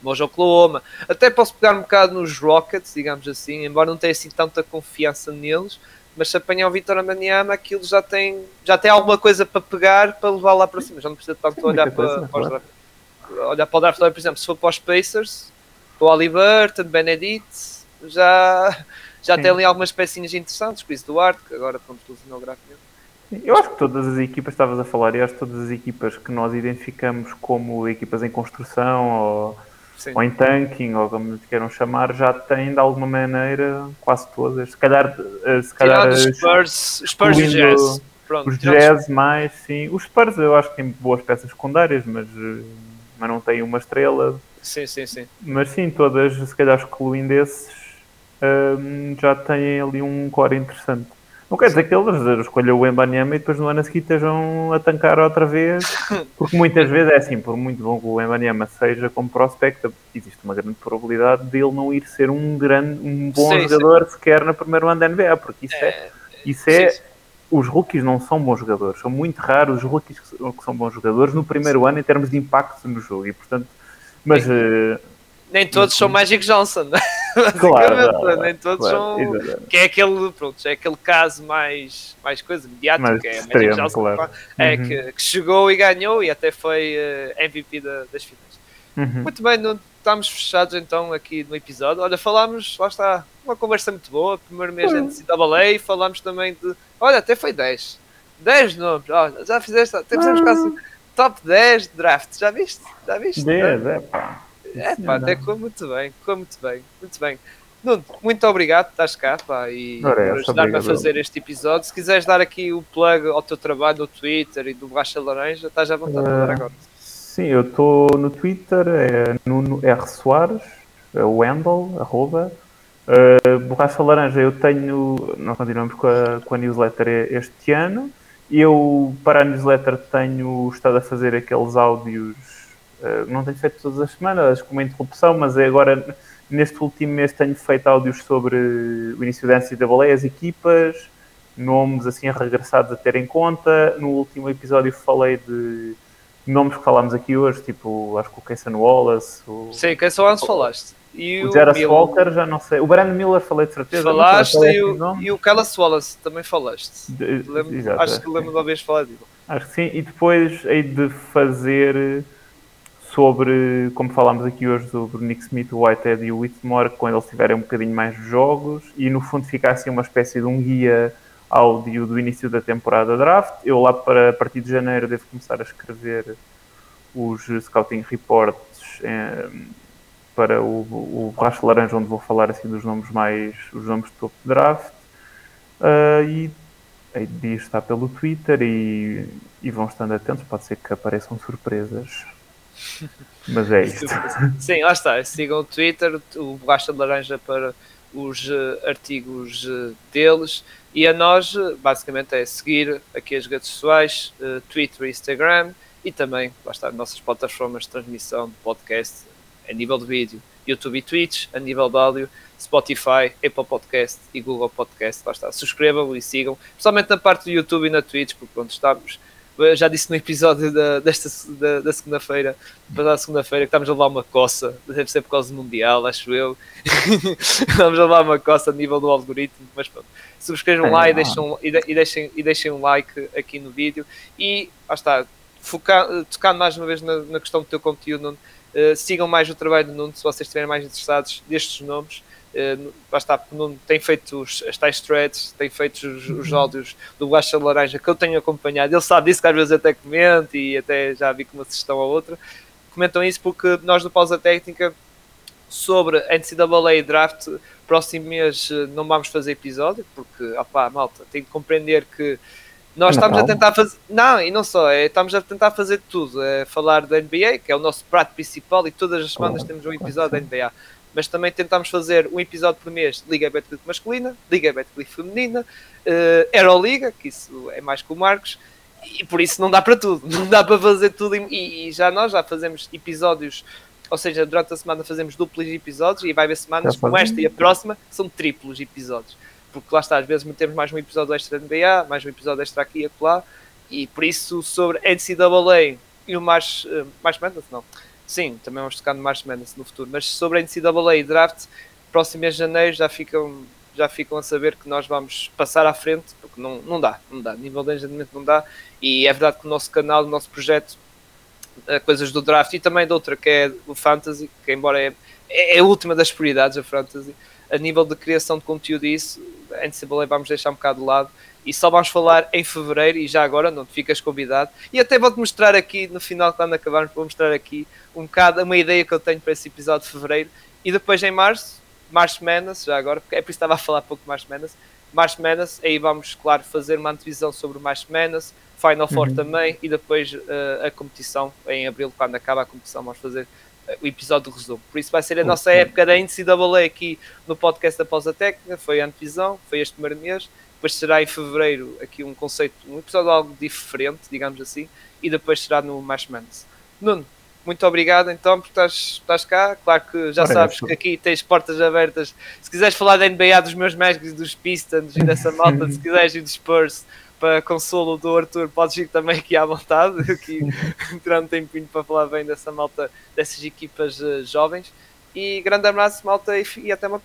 [SPEAKER 1] como os Oklahoma, até posso pegar um bocado nos Rockets, digamos assim, embora não tenha assim tanta confiança neles, mas se apanhar o Vitor Amaniama, aquilo já tem, já tem alguma coisa para pegar para levar lá para cima. Já não precisa tanto olhar para, coisa, para, olhar para o draft. Por exemplo, se for para os Pacers, para o Benedict, já, já tem ali algumas pecinhas interessantes. Chris Duarte, que agora pronto, no gráfico
[SPEAKER 2] eu acho que todas as equipas, estavas a falar, e acho que todas as equipas que nós identificamos como equipas em construção ou, ou em tanking, ou como queiram chamar, já têm de alguma maneira, quase todas, se calhar. Eh, se calhar
[SPEAKER 1] os Spurs, Spurs e Jazz. Pronto,
[SPEAKER 2] os Jazz mais, sim. Os Spurs eu acho que têm boas peças secundárias, mas, eh, mas não têm uma estrela.
[SPEAKER 1] Sim, sim, sim.
[SPEAKER 2] Mas sim, todas, se calhar excluindo esses, um, já têm ali um core interessante. Não quer dizer que eles escolham o Embanyama e depois no ano a seguir estejam a tancar outra vez, porque muitas vezes é assim, por muito bom que o Embanyama seja como prospect, existe uma grande probabilidade dele não ir ser um, grande, um bom sim, jogador sim. sequer no primeiro ano da NBA, porque isso é, é isso é sim, os rookies não são bons jogadores, são muito raros os rookies que são bons jogadores no primeiro ano em termos de impacto no jogo, e portanto, mas... Uh,
[SPEAKER 1] nem todos são Magic Johnson,
[SPEAKER 2] claro,
[SPEAKER 1] nem todos
[SPEAKER 2] claro,
[SPEAKER 1] são. Exatamente. Que é aquele, pronto, é aquele caso mais, mais coisa, mediático, mais que é extremo, Magic Johnson, claro. é, uhum. que, que, chegou e ganhou e até foi uh, eh, MVP da, das finais. Uhum. Muito bem, não, estamos fechados então aqui no episódio. Olha, falámos, lá está, uma conversa muito boa, primeiro mês uhum. de NCAA, falámos também de. Olha, até foi 10. 10 nomes, olha, já fizeste, até fizemos uhum. Top 10 de draft, já viste? Já viste?
[SPEAKER 2] 10, é pá.
[SPEAKER 1] É pá, até ficou muito bem, ficou muito bem, muito bem. Nuno, muito obrigado por estás cá pá, e por ajudar-me a fazer este episódio. Se quiseres dar aqui o plug ao teu trabalho no Twitter e do Baixa Laranja, estás à vontade uh, agora.
[SPEAKER 2] Sim, eu estou no Twitter, é Nuno R. Soares, é o handle, arroba. Uh, Borracha Laranja, eu tenho. Nós continuamos com a, com a newsletter este ano. Eu, para a newsletter, tenho estado a fazer aqueles áudios eh, não tenho feito todas as semanas, com uma interrupção, mas é agora, neste último mês, tenho feito áudios sobre o início da NCAA, as equipas, nomes assim regressados a ter em conta. No último episódio falei de nomes que falámos aqui hoje, tipo, acho que o Kaysen Wallace. O...
[SPEAKER 1] Sim, Kaysen Wallace falaste.
[SPEAKER 2] E o, o Jared Walker, já não sei. O Brandon Miller falei de certeza.
[SPEAKER 1] Falaste e, o, e o Callas Wallace também falaste. De, lembro, acho que lembro de uma vez falar disso.
[SPEAKER 2] Acho que sim. E depois hei de fazer sobre, como falámos aqui hoje, sobre o Nick Smith, o Whitehead e o Whitmore, quando eles tiverem um bocadinho mais de jogos e no fundo ficar assim uma espécie de um guia áudio do início da temporada draft. Eu lá para a partir de janeiro devo começar a escrever os scouting reports eh, para o, o Laranja, onde vou falar assim dos nomes mais, os nomes de topo de draft. Uh, e aí de estar pelo Twitter e, e vão estando atentos, pode ser que apareçam surpresas. Mas é isto.
[SPEAKER 1] Sim, lá está. Sigam o Twitter, o Borracha Laranja para os uh, artigos uh, deles e a nós, uh, basicamente, é seguir aqui as redes sociais, Twitter e Instagram e também, lá está, nossas plataformas de transmissão de podcast a nível de vídeo, YouTube e Twitch, a nível de áudio, Spotify, Apple Podcast e Google Podcast. Lá está, subscrevam e sigam, principalmente na parte do YouTube e na Twitch, porque onde estamos já disse no episódio da, desta, da, da segunda-feira, passada segunda-feira, que estamos a levar uma coça, deve ser por causa do Mundial, acho eu. estamos a levar uma coça a nível do algoritmo, mas pronto. Subscrevam é, lá e deixem, e, e, deixem, e deixem um like aqui no vídeo. E, lá está, focar, tocando mais uma vez na, na questão do teu conteúdo, sigam mais o trabalho do Nuno, se vocês estiverem mais interessados destes nomes. Uh, está, não tem feito os, as tais threads, tem feito os, os uhum. áudios do Baixa Laranja que eu tenho acompanhado. Ele sabe disso que às vezes até comente e até já vi com uma sugestão ou outra. Comentam isso porque nós no Pausa Técnica sobre NCAA Draft, próximo mês eh, não vamos fazer episódio porque, opá, malta, tem que compreender que nós estamos a tentar fazer. Não, e não só, é, estamos a tentar fazer tudo. É falar da NBA, que é o nosso prato principal, e todas as semanas temos um episódio da NBA mas também tentámos fazer um episódio por mês de Liga Betclic masculina, Liga Betclic feminina, uh, Euroliga, que isso é mais com o Marcos, e por isso não dá para tudo, não dá para fazer tudo, e, e já nós já fazemos episódios, ou seja, durante a semana fazemos duplos episódios, e vai haver semanas como esta e a próxima, que são triplos episódios, porque lá está, às vezes metemos mais um episódio extra de NBA, mais um episódio extra aqui e acolá, e por isso sobre NCAA e o mais, uh, mais não, Sim, também vamos tocar no March Madness no futuro. Mas sobre NCAA e draft, próximo mês de janeiro já ficam, já ficam a saber que nós vamos passar à frente, porque não, não dá, não dá, nível de agendamento não dá, e é verdade que o nosso canal, o nosso projeto, coisas do draft e também de outra que é o Fantasy, que embora é, é a última das prioridades, a Fantasy, a nível de criação de conteúdo e isso, a NCAA vamos deixar um bocado de lado. E só vamos falar em fevereiro e já agora não te ficas convidado. E até vou-te mostrar aqui no final quando acabarmos vou mostrar aqui um bocado uma ideia que eu tenho para esse episódio de fevereiro. E depois em março March Madness, já agora, porque é por isso que estava a falar pouco de March Madness. March Madness, aí vamos claro fazer uma antevisão sobre o March Madness Final Four uhum. também e depois uh, a competição em abril, quando acaba a competição vamos fazer o episódio de resumo, por isso vai ser a nossa época da NCAA aqui no podcast da Pausa Técnica, foi a antevisão, foi este primeiro mês depois será em fevereiro aqui um conceito, um episódio algo diferente, digamos assim, e depois será no March Madness. Nuno, muito obrigado então por estás, estás cá. Claro que já sabes que aqui tens portas abertas. Se quiseres falar da NBA, dos meus Magics, dos Pistons e dessa malta, se quiseres ir dos Spurs para consolo do Arthur, podes ir também aqui à vontade, aqui tirar um tempinho para falar bem dessa malta, dessas equipas uh, jovens. E grande abraço, malta, e, e até uma